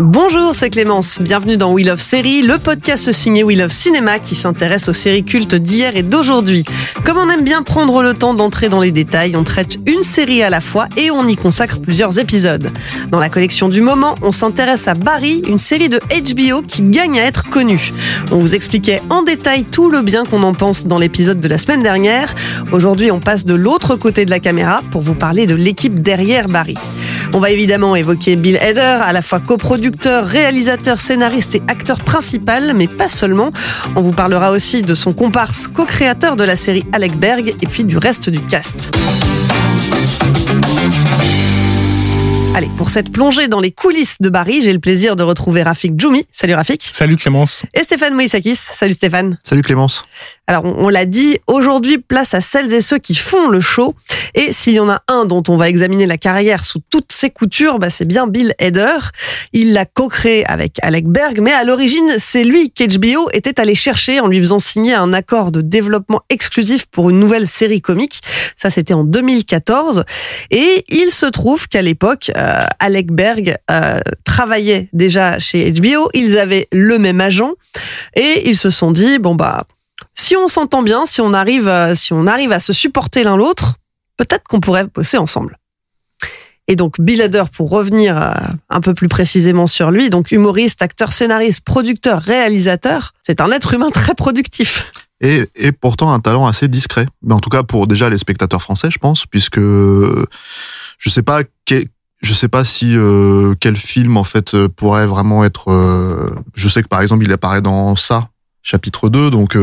Bonjour, c'est Clémence. Bienvenue dans We Love Série, le podcast signé We Love Cinéma qui s'intéresse aux séries cultes d'hier et d'aujourd'hui. Comme on aime bien prendre le temps d'entrer dans les détails, on traite une série à la fois et on y consacre plusieurs épisodes. Dans la collection du moment, on s'intéresse à Barry, une série de HBO qui gagne à être connue. On vous expliquait en détail tout le bien qu'on en pense dans l'épisode de la semaine dernière. Aujourd'hui, on passe de l'autre côté de la caméra pour vous parler de l'équipe derrière Barry. On va évidemment évoquer Bill Hader, à la fois coproducteur, réalisateur, scénariste et acteur principal, mais pas seulement. On vous parlera aussi de son comparse, co-créateur de la série Alec Berg, et puis du reste du cast. Allez, pour cette plongée dans les coulisses de Barry, j'ai le plaisir de retrouver Rafik Djoumi. Salut Rafik. Salut Clémence. Et Stéphane Moïsakis. Salut Stéphane. Salut Clémence. Alors, on, l'a dit, aujourd'hui, place à celles et ceux qui font le show. Et s'il y en a un dont on va examiner la carrière sous toutes ses coutures, bah, c'est bien Bill Hader. Il l'a co-créé avec Alec Berg, mais à l'origine, c'est lui qu'HBO était allé chercher en lui faisant signer un accord de développement exclusif pour une nouvelle série comique. Ça, c'était en 2014. Et il se trouve qu'à l'époque, euh, Alec Berg euh, travaillait déjà chez HBO. Ils avaient le même agent et ils se sont dit bon bah si on s'entend bien, si on arrive, euh, si on arrive à se supporter l'un l'autre, peut-être qu'on pourrait bosser ensemble. Et donc Bill Hader, pour revenir euh, un peu plus précisément sur lui, donc humoriste, acteur, scénariste, producteur, réalisateur, c'est un être humain très productif. Et, pourtant un talent assez discret. Mais en tout cas pour déjà les spectateurs français, je pense, puisque je sais pas que- je sais pas si euh, quel film en fait euh, pourrait vraiment être. je sais que par exemple il apparaît dans ça chapitre 2, donc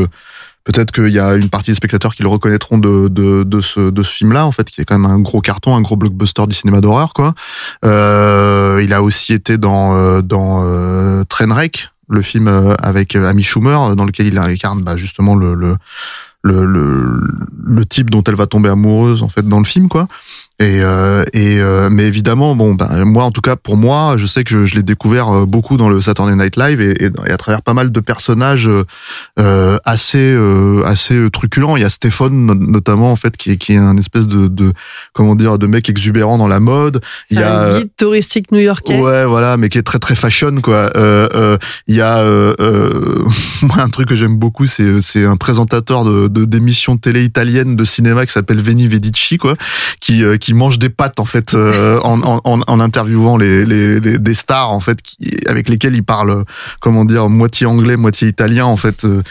peut-être qu'il y a une partie des spectateurs qui le reconnaîtront de, de, ce, de ce film-là, en fait, qui est quand même un gros carton, un gros blockbuster du cinéma d'horreur, quoi. Euh, il a aussi été dans, euh, dans euh, Trainwreck, le film euh, avec Amy Schumer, dans lequel il incarne bah, justement le, le, le, le, le type dont elle va tomber amoureuse, en fait, dans le film, quoi. Et, euh, et euh, mais évidemment, bon, ben, moi, en tout cas, pour moi, je sais que je, je l'ai découvert euh, beaucoup dans le Saturday Night Live et, et, et à travers pas mal de personnages euh, euh, assez euh, assez truculents. Il y a Stéphane no- notamment en fait qui est qui est un espèce de, de comment dire de mec exubérant dans la mode. Il y a un guide touristique new-yorkais. Ouais, voilà, mais qui est très très fashion quoi. Euh, euh, Il y a euh, euh, moi un truc que j'aime beaucoup, c'est c'est un présentateur de de- d'émissions de télé italiennes de cinéma qui s'appelle Veni Vedici quoi, qui euh, qui mange des pâtes en fait euh, en, en en interviewant les, les les des stars en fait qui avec lesquelles il parle comment dire moitié anglais moitié italien en fait. Euh,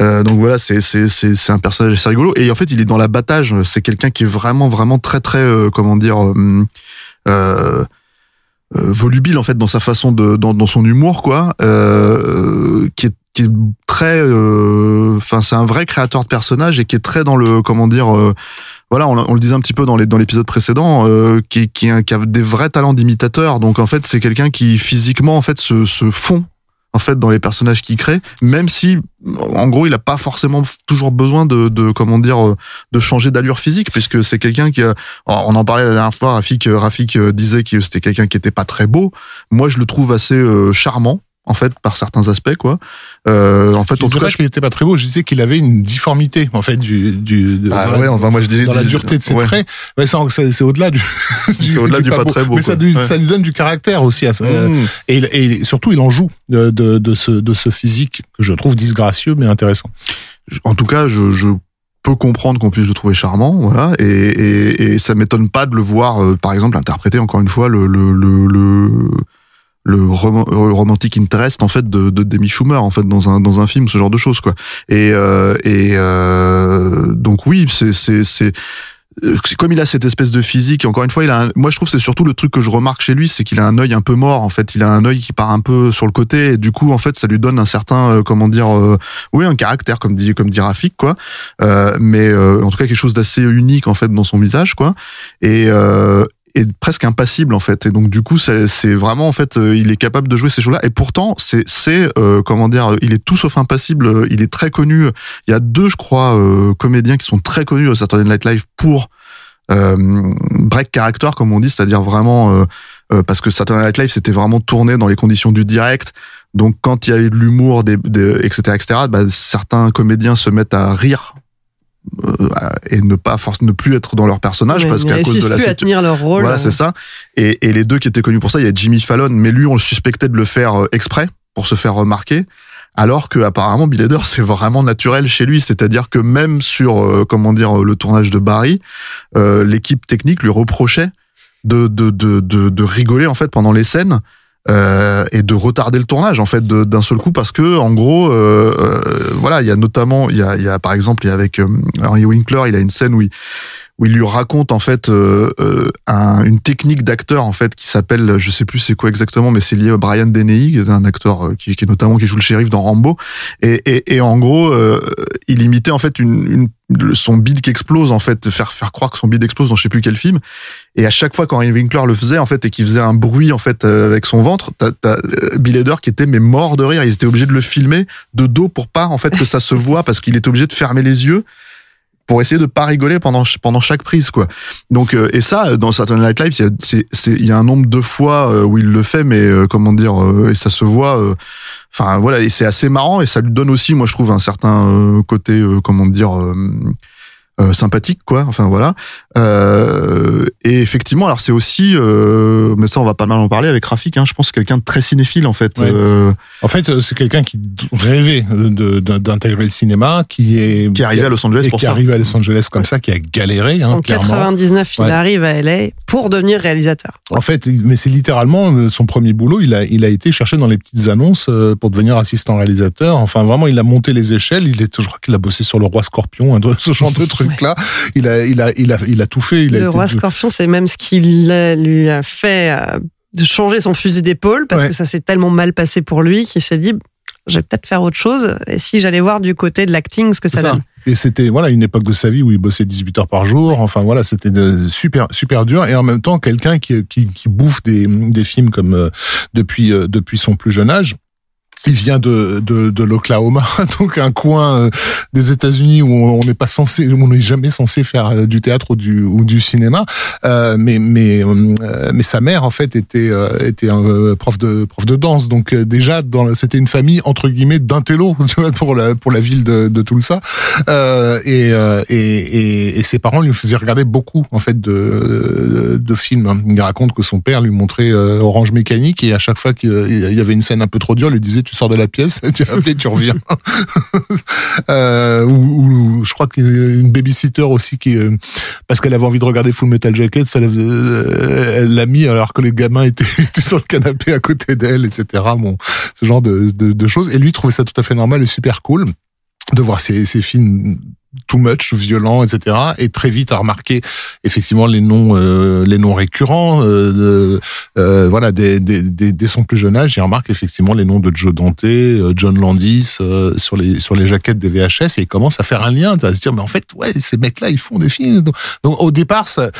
euh, donc voilà, c'est c'est c'est c'est un personnage assez rigolo et en fait il est dans l'abattage. C'est quelqu'un qui est vraiment vraiment très très euh, comment dire. euh, euh, volubile en fait dans sa façon de dans, dans son humour quoi qui est qui est très euh, enfin c'est un vrai créateur de personnages et qui est très dans le comment dire euh, voilà on, le disait un petit peu dans l'épisode précédent euh, qui qui, a- des vrais talents d'imitateur. Donc en fait c'est quelqu'un qui physiquement en fait se se fond en fait dans les personnages qu'il crée même si en gros il a pas forcément toujours besoin de, de comment dire euh, de changer d'allure physique puisque c'est quelqu'un qui a on en parlait la dernière fois Rafik Rafik euh, disait que c'était quelqu'un qui était pas très beau. Moi je le trouve assez euh, charmant en fait par certains aspects quoi euh, en fait Je en tout cas je- qu'il était pas très beau, je disais qu'il avait une difformité en fait du du de- la- ouais, enfin, moi, je disais- dans la dureté de ses ouais. traits. Ça, c'est au-delà du, C'est au-delà du pas très beau, mais ça lui, Ouais. ça lui donne du caractère aussi à ça. Mmh. Et, surtout il en joue de, de, de ce de ce physique que je trouve disgracieux mais intéressant. En tout cas, je, je peux comprendre qu'on puisse le trouver charmant, voilà, et, et, et ça m'étonne pas de le voir, euh, par exemple, interpréter encore une fois le le le, le, le rom- euh, romantic en fait de, de Demi Schumer en fait dans un dans un film, ce genre de choses quoi. Et euh, et euh, donc oui, c'est c'est c'est euh, comme il a cette espèce de physique, encore une fois, il a un- moi je trouve c'est surtout le truc que je remarque chez lui, c'est qu'il a un œil un peu mort en fait, il a un œil qui part un peu sur le côté, et du coup en fait ça lui donne un certain, euh, comment dire, euh, oui un caractère comme dit comme dit Rafik quoi, euh, mais euh, en tout cas quelque chose d'assez unique en fait dans son visage quoi, et euh, et presque impassible en fait. Et donc du coup c'est vraiment en fait euh, il est capable de jouer ces choses là et pourtant c'est c'est euh, comment dire il est tout sauf impassible euh, il est très connu. Il y a deux je crois euh, comédiens qui sont très connus au Saturday Night Live pour euh, break character comme on dit c'est-à-dire vraiment euh, euh, parce que Saturday Night Live c'était vraiment tourné dans les conditions du direct. Donc quand il y a eu de l'humour des, des etc etc bah, certains comédiens se mettent à rire euh, et ne pas force ne plus être dans leur personnage Ouais, parce qu'à cause de la plus à tenir leur rôle. voilà, c'est ça. Et, et les deux qui étaient connus pour ça, il y a Jimmy Fallon, mais lui, on le suspectait de le faire euh, exprès pour se faire remarquer. Alors que apparemment Bill Hader c'est vraiment naturel chez lui, c'est-à-dire que même sur euh, comment dire le tournage de Barry, euh, l'équipe technique lui reprochait de de, de de de rigoler en fait pendant les scènes euh, et de retarder le tournage en fait d'un seul coup parce que en gros euh, euh, voilà il y a notamment il y a, y a par exemple y a avec euh, Henry Winkler il a une scène où il où il lui raconte en fait euh, un- une technique d'acteur en fait qui s'appelle je sais plus c'est quoi exactement mais c'est lié à Brian Dennehy qui est un acteur qui, qui est notamment qui joue le shérif dans Rambo. Et, et, et en gros il imitait en fait une, une son bide qui explose en fait faire faire croire que son bide explose dans je sais plus quel film et à chaque fois quand Winkler le faisait en fait et qu'il faisait un bruit en fait euh, avec son ventre t'as, t'as euh, Bill Hader qui était mais mort de rire ils étaient obligés de le filmer de dos pour pas en fait que ça se voit parce qu'il était obligé de fermer les yeux pour essayer de pas rigoler pendant pendant chaque prise quoi. Donc euh, et ça dans Saturday Night Live, il y a- un nombre de fois euh, où il le fait mais euh, comment dire euh, et ça se voit euh, enfin voilà et c'est assez marrant et ça lui donne aussi moi je trouve un certain euh, côté euh, comment dire euh, sympathique quoi enfin voilà euh, et effectivement alors c'est aussi euh, mais ça on va pas mal en parler avec Rafik hein, je pense que quelqu'un de très cinéphile en fait Ouais. euh, En fait, euh, c'est quelqu'un qui rêvait d'intégrer le cinéma, qui est qui est arrivé à Los Angeles pour qui ça arrive à Los Angeles comme ça, qui a galéré, hein, En clairement. 99, il Ouais. arrive à LA pour devenir réalisateur. En fait, mais c'est littéralement son premier boulot. Il a, il a été cherché dans les petites annonces pour devenir assistant réalisateur. Enfin, vraiment, il a monté les échelles. Il est, je crois qu'il a bossé sur le roi Scorpion, un de- ce genre de truc là. Il a, il a, il a, il a tout fait. Il a le été- roi Scorpion, c'est même ce qui l'a- lui a fait euh, de changer son fusil d'épaule parce Ouais. que ça s'est tellement mal passé pour lui qu'il s'est dit je vais peut-être faire autre chose et si j'allais voir du côté de l'acting ce que ça, donne. Et c'était voilà une époque de sa vie où il bossait 18 heures par jour. Enfin voilà, c'était super super dur et en même temps quelqu'un qui, qui qui bouffe des des films comme euh, depuis euh, depuis son plus jeune âge. Il vient de de, de l'Oklahoma, donc un coin euh, des États-Unis où on n'est pas censé, où on n'est jamais censé faire euh, du théâtre ou du ou du cinéma. Euh, mais mais euh, mais sa mère en fait était était un prof de prof de danse, donc déjà dans c'était une famille entre guillemets d'intello, pour la pour la ville de de Tulsa. Euh, et, et, et, et ses parents lui faisaient regarder beaucoup en fait de, de films. Il raconte que son père lui montrait Orange Mécanique et à chaque fois qu'il y avait une scène un peu trop dure, il disait tu sors de la pièce, tu tu reviens. euh, ou, ou je crois qu'il y a une babysitter aussi qui euh, parce qu'elle avait envie de regarder Full Metal Jacket, ça, euh, elle l'a mis alors que les gamins étaient, étaient sur le canapé à côté d'elle, etc. Bon, ce genre de, de, de choses. Et lui trouvait ça tout à fait normal et super cool de voir ces, ces films too much, violents, etc. Et très vite à remarquer effectivement les noms, euh, les noms récurrents. Euh, euh, voilà, dès, dès, dès, dès son plus jeune âge, il remarque effectivement les noms de Joe Dante, euh, John Landis euh, sur les sur les jaquettes des VHS et il commence à faire un lien, à se dire mais en fait ouais ces mecs-là ils font des films. Donc, donc, au départ ça,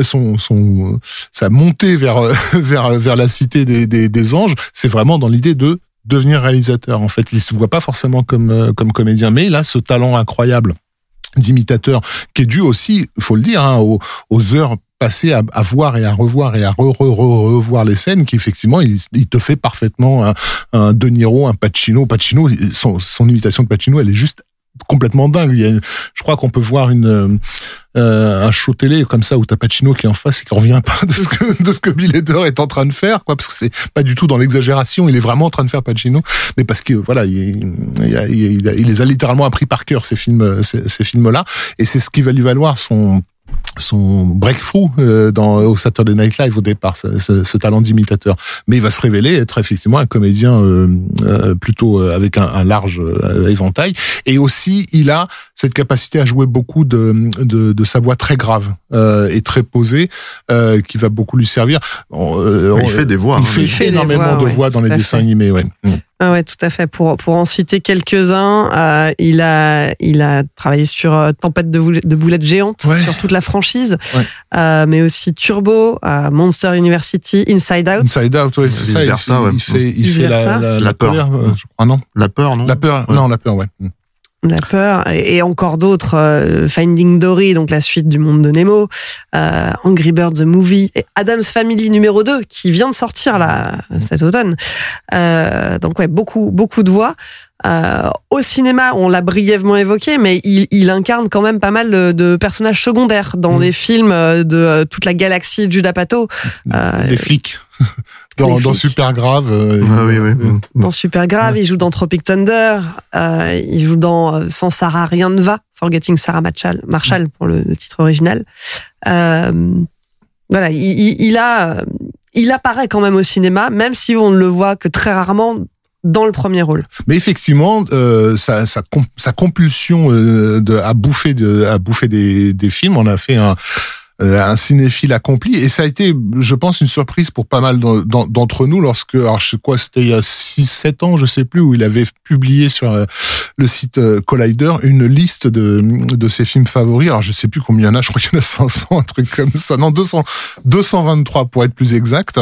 son son sa montée vers vers vers la cité des des, des anges, c'est vraiment dans l'idée de devenir réalisateur. En fait, il se voit pas forcément comme euh, comme comédien, mais il a ce talent incroyable d'imitateur qui est dû aussi, faut le dire, hein, aux, heures passées à, voir et à revoir et à re, re, re- revoir les scènes qui effectivement il, il te fait parfaitement un, un De Niro, un Pacino. Pacino, son, son imitation de Pacino, elle est juste complètement dingue. Il y a, je crois qu'on peut voir une euh, euh, un show télé comme ça où t'as Pacino qui est en face et qui revient pas de ce que de ce que Bill Hader est en train de faire, quoi, parce que c'est pas du tout dans l'exagération. Il est vraiment en train de faire Pacino, mais parce que voilà, il, il, il il les a littéralement appris par cœur ces films, ces, ces films-là, et c'est ce qui va lui valoir son son breakthrough euh, dans au Saturday Night Live au départ, ce, ce- ce talent d'imitateur. Mais il va se révéler être effectivement un comédien euh, euh, plutôt euh, avec un, un large euh, éventail. Et aussi, il a cette capacité à jouer beaucoup de, de, de sa voix très grave euh, et très posée, euh, qui va beaucoup lui servir. On- euh, Il on- fait des voix, Il hein. fait, Il fait énormément voix, de ouais, voix dans les dessins fait. animés. Ouais. Mm. Ah ouais, tout à fait. Pour, pour en citer quelques-uns, euh, il, a, il a travaillé sur euh, Tempête de, boule- de boulettes géantes, Ouais. sur toute la franchise, Ouais. euh, mais aussi Turbo, euh, Monster University, Inside Out. Inside Out, ouais, c'est ça. il- versa, il, ouais. il fait, il fait la, la, La la peur. colère, euh, je crois, non? La peur, non? La peur, Ouais. non, la peur, ouais. La peur. Et encore d'autres euh, Finding Dory donc la suite du monde de Nemo euh, Angry Birds the Movie et Adam's Family numéro 2 qui vient de sortir là cet automne. Euh, donc ouais beaucoup beaucoup de voix euh, au cinéma on l'a brièvement évoqué mais il, il incarne quand même pas mal de, de personnages secondaires dans Mm. des films euh, de euh, toute la galaxie de Judah Pato euh, Les flics. dans, dans. Super Grave. euh, Ah oui, oui. euh, dans Super Grave, il joue dans Tropic Thunder, euh, il joue dans euh, Sans Sarah rien ne va, Forgetting Sarah Marshall, Marshall pour le, le titre original. Euh, voilà, il, il- il a, il apparaît quand même au cinéma, même si on ne le voit que très rarement dans le premier rôle. Mais effectivement, euh, sa, sa, com- sa compulsion euh, de, à bouffer, de, à bouffer des, des films, on a fait un, euh, un cinéphile accompli et ça a été, je pense, une surprise pour pas mal d'en- d'en- d'entre nous lorsque, alors je sais quoi, c'était il y a 6-7 ans, je sais plus, où il avait publié sur euh, le site euh, Collider une liste de, de ses films favoris. Alors je sais plus combien il y en a, je crois qu'il y en a 500, un truc comme ça. Non, 200, 223 pour être plus exact.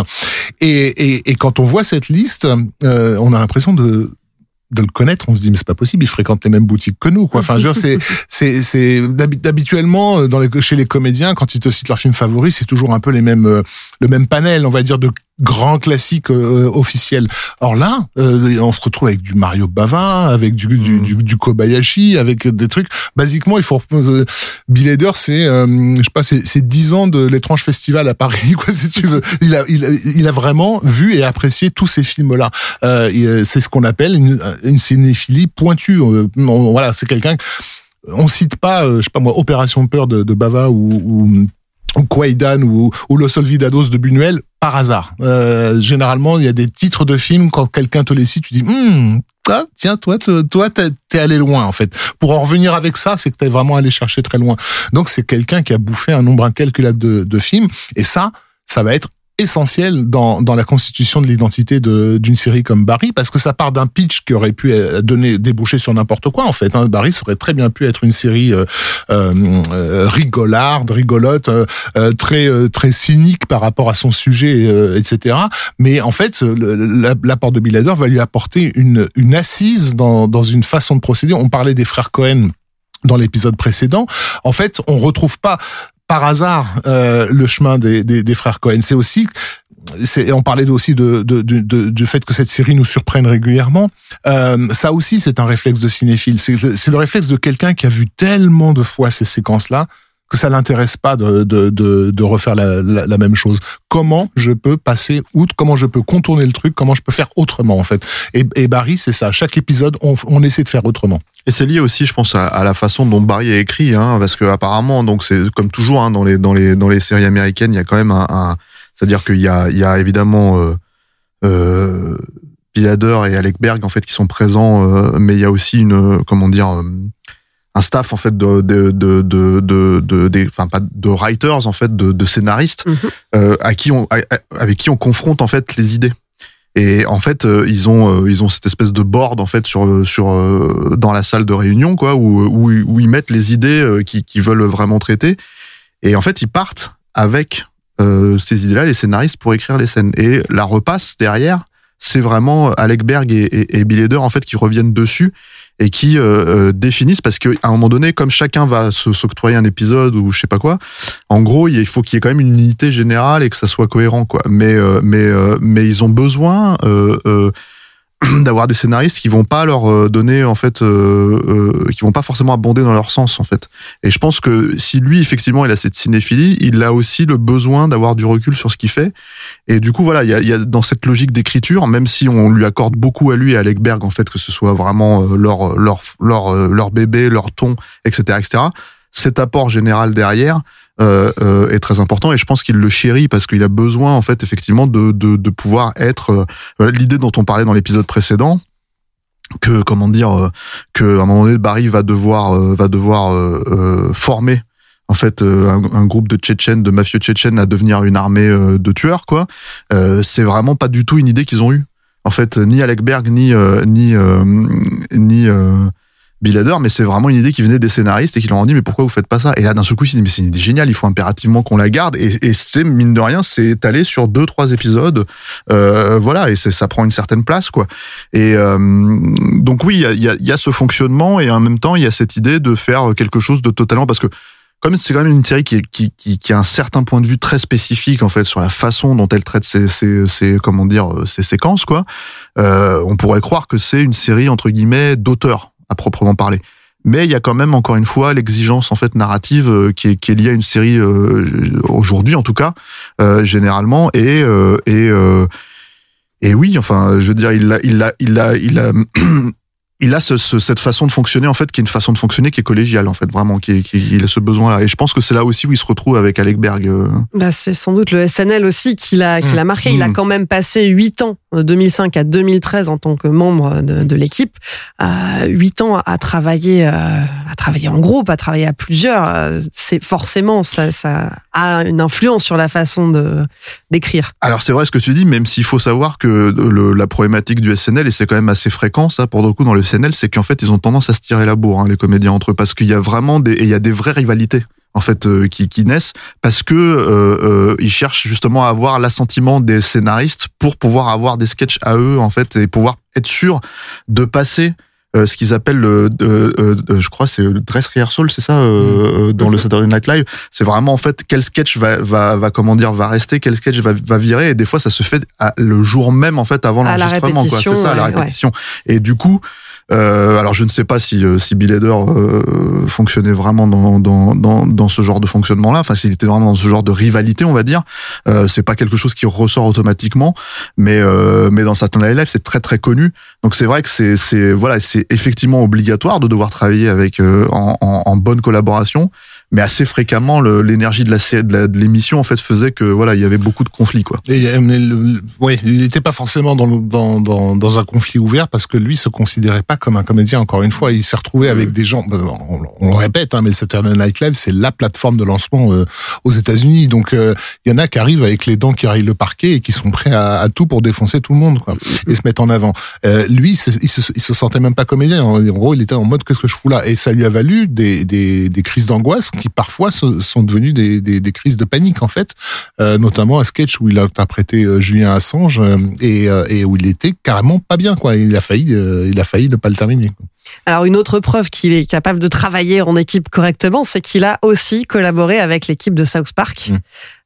Et, et, et quand on voit cette liste, euh, on a l'impression de de le connaître, on se dit mais c'est pas possible, il fréquente les mêmes boutiques que nous quoi. Enfin, je veux dire, c'est c'est c'est d'habituellement euh, dans les chez les comédiens quand ils te citent leurs films favoris, c'est toujours un peu les mêmes euh, le même panel, on va dire de grands classiques euh, officiels. Or là, euh, on se retrouve avec du Mario Bava, avec du du, du, du Kobayashi, avec des trucs. Basiquement, il faut euh, Bill c'est euh, je sais pas, c'est c'est 10 ans de l'étrange festival à Paris quoi si tu veux. Il a il, a- il a vraiment vu et apprécié tous ces films là. Euh, euh, c'est ce qu'on appelle une, une cinéphilie pointue. On- voilà, c'est quelqu'un. On cite pas, euh, je sais pas moi, Opération Peur de, de Bava ou ou Quaidan ou, ou Los Olvidados de Buñuel par hasard. Euh, généralement, il y a des titres de films quand quelqu'un te les cite, tu dis hmm, ah, tiens toi toi t'es allé loin en fait. Pour en revenir avec ça, c'est que t'es vraiment allé chercher très loin. Donc c'est quelqu'un qui a bouffé un nombre incalculable de, de films et ça, ça va être essentiel dans, dans la constitution de l'identité de- d'une série comme Barry parce que ça part d'un pitch qui aurait pu euh, donner déboucher sur n'importe quoi en fait. Hein. Barry ça aurait très bien pu être une série euh, euh, euh, rigolarde, rigolote, euh, euh, très très cynique par rapport à son sujet, etc. Mais en fait, l'apport de Bill va lui apporter une une assise dans dans une façon de procéder. On parlait des frères Cohen dans l'épisode précédent. En fait, on retrouve pas par hasard euh, le chemin des, des, des frères Cohen. C'est aussi c'est, on parlait aussi de, de, de, du fait que cette série nous surprenne régulièrement. Euh, ça aussi, c'est un réflexe de cinéphile. C'est le réflexe de quelqu'un qui a vu tellement de fois ces séquences-là que ça l'intéresse pas de, de, de, refaire la, même chose. Comment je peux passer outre Comment je peux contourner le truc Comment je peux faire autrement en fait Et, Barry, c'est ça. Chaque épisode, on, essaie de faire autrement. Et c'est lié aussi, je pense, à, la façon dont Barry est écrit, hein, parce que apparemment, donc c'est comme toujours hein, dans les dans les dans les séries américaines, il y a quand même un, c'est-à-dire qu'il y a il y a évidemment euh, euh, et Alec Berg en fait qui sont présents, euh, mais il y a aussi une euh, comment dire un staff en fait de de de de de, de- des enfin pas de writers en fait de, de scénaristes Mhm. euh, à qui on à- avec qui on confronte en fait les idées. Et en fait, euh, ils ont euh, ils ont cette espèce de board en fait sur sur euh, dans la salle de réunion quoi où où, où ils mettent les idées qui qu'ils veulent vraiment traiter. Et en fait, ils partent avec euh, ces idées-là, les scénaristes pour écrire les scènes. Et la repasse derrière, c'est vraiment Alec Berg et, et, et Bill Hader en fait qui reviennent dessus et qui euh, euh, définissent parce qu'à un moment donné, comme chacun va se s'octroyer un épisode ou je sais pas quoi, en gros, il faut qu'il y ait quand même une unité générale et que ça soit cohérent, quoi. Mais euh, mais euh, mais ils ont besoin euh, euh, d'avoir des scénaristes qui vont pas leur euh, donner en fait euh, euh, qui vont pas forcément abonder dans leur sens en fait. Et je pense que si lui effectivement il a cette cinéphilie il a aussi le besoin d'avoir du recul sur ce qu'il fait. Et du coup voilà il y a, y a dans cette logique d'écriture même si on lui accorde beaucoup à lui et à Alec Berg en fait que ce soit vraiment euh, leur leur leur leur bébé leur ton etc etc cet apport général derrière euh, euh, est très important et je pense qu'il le chérit parce qu'il a besoin en fait effectivement de de, pouvoir être euh, l'idée dont on parlait dans l'épisode précédent que comment dire que à un moment donné Barry va devoir va devoir former en fait un, groupe de Tchétchènes de mafieux tchétchènes à devenir une armée de tueurs quoi. C'est vraiment pas du tout une idée qu'ils ont eue. En fait ni Alec Berg ni ni ni Bill Hader, mais c'est vraiment une idée qui venait des scénaristes et qui leur ont dit mais pourquoi vous faites pas ça? Et là d'un seul coup ils se disent mais c'est une idée géniale, il faut impérativement qu'on la garde. Et, c'est mine de rien c'est étalé sur deux trois épisodes, euh, voilà et ça prend une certaine place quoi. Et euh, donc oui il y a, ce fonctionnement et en même temps il y a cette idée de faire quelque chose de totalement parce que comme c'est quand même une série qui, a un certain point de vue très spécifique en fait sur la façon dont elle traite ses, ses, ses comment dire ses séquences quoi, euh, on pourrait croire que c'est une série entre guillemets d'auteur à proprement parler. Mais il y a quand même encore une fois l'exigence en fait narrative euh, qui est, qui est liée à une série euh, aujourd'hui en tout cas euh, généralement et euh, et euh, et oui enfin je veux dire il a il a il a il a il a ce, ce- cette façon de fonctionner en fait qui est une façon de fonctionner qui est collégiale en fait vraiment qui, est- qui il a ce besoin là et je pense que c'est là aussi où il se retrouve avec Alec Berg. Bah, c'est sans doute le SNL aussi qui l'a qui Mmh. l'a marqué. Il a Mmh. quand même passé huit ans, de 2005 à 2013 en tant que membre de, de l'équipe. Euh, Huit ans à travailler, euh, à travailler en groupe, à travailler à plusieurs. Euh, C'est forcément ça, ça a une influence sur la façon de d'écrire. Alors c'est vrai ce que tu dis, même s'il faut savoir que le- la problématique du SNL, et c'est quand même assez fréquent ça pour le coup dans le SNL, c'est qu'en fait ils ont tendance à se tirer la bourre, hein, les comédiens entre eux, parce qu'il y a vraiment des, et il y a des vraies rivalités en fait euh, qui, qui naissent parce que euh, euh, ils cherchent justement à avoir l'assentiment des scénaristes pour pouvoir avoir des sketchs à eux en fait et pouvoir être sûr de passer euh, ce qu'ils appellent le, euh, euh, je crois c'est dress rehearsal c'est ça euh, euh, dans le Saturday Night Live. C'est vraiment en fait quel sketch va va va comment dire va rester quel sketch va va virer. Et des fois ça se fait à- le jour même en fait avant l'enregistrement c'est ça la ouais, ouais. répétition. Et du coup euh, alors je ne sais pas si euh, si Bill Hader euh, fonctionnait vraiment dans, dans dans dans ce genre de fonctionnement là enfin s'il était vraiment dans ce genre de rivalité on va dire. Euh, c'est pas quelque chose qui ressort automatiquement. Mais euh, mais dans Saturday Night Live c'est très très connu. Donc c'est vrai que c'est c'est voilà c'est effectivement obligatoire de devoir travailler avec euh, en, en, en bonne collaboration mais assez fréquemment l'énergie de la sé- de l'émission en fait faisait que voilà il y avait beaucoup de conflits quoi Et, euh, mais le- le- ouais, il n'était pas forcément dans, le- dans, dans, dans un conflit ouvert parce que lui se considérait pas comme un comédien. Encore une fois, il s'est retrouvé avec des gens. ben, On, on le répète, hein, mais Saturday Night Live, c'est la plateforme de lancement euh, aux États-Unis. Donc, euh, il y en a qui arrivent avec les dents qui arrivent le parquet et qui sont prêts à, à tout pour défoncer tout le monde, quoi, et se mettre en avant. Euh, lui, il se, il se sentait même pas comédien. En, en gros, il était en mode qu'est-ce que je fous là? Et ça lui a valu des, des, des crises d'angoisse qui parfois sont devenues des, des, des crises de panique en fait euh, notamment un sketch où il a interprété euh, Julien Assange euh, et, et où il était carrément pas bien quoi. Il a failli, il a failli ne pas le terminer. quoi. Alors une autre preuve qu'il est capable de travailler en équipe correctement, c'est qu'il a aussi collaboré avec l'équipe de South Park. Mm.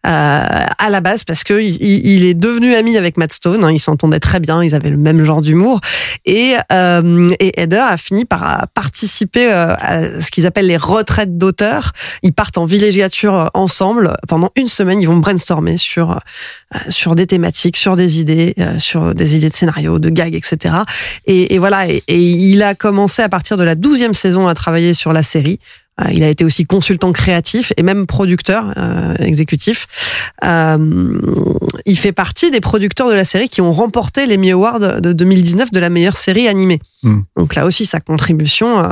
Euh, à la base parce que il, est devenu ami avec Matt Stone, hein, ils s'entendaient très bien, ils avaient le même genre d'humour et euh, et a fini par euh, participer à ce qu'ils appellent les retraites d'auteurs. Ils partent en villégiature ensemble pendant une semaine, ils vont brainstormer sur sur des thématiques, sur des idées, sur des idées de scénario, de gags, etc. Et, et voilà, et, et il a commencé à partir de la douzième saison à travailler sur la série. Euh, Il a été aussi consultant créatif et même producteur euh, exécutif. Euh, il fait partie des producteurs de la série qui ont remporté l'Emmy Award de 2019 de la meilleure série animée. Mm. Donc là aussi, sa contribution,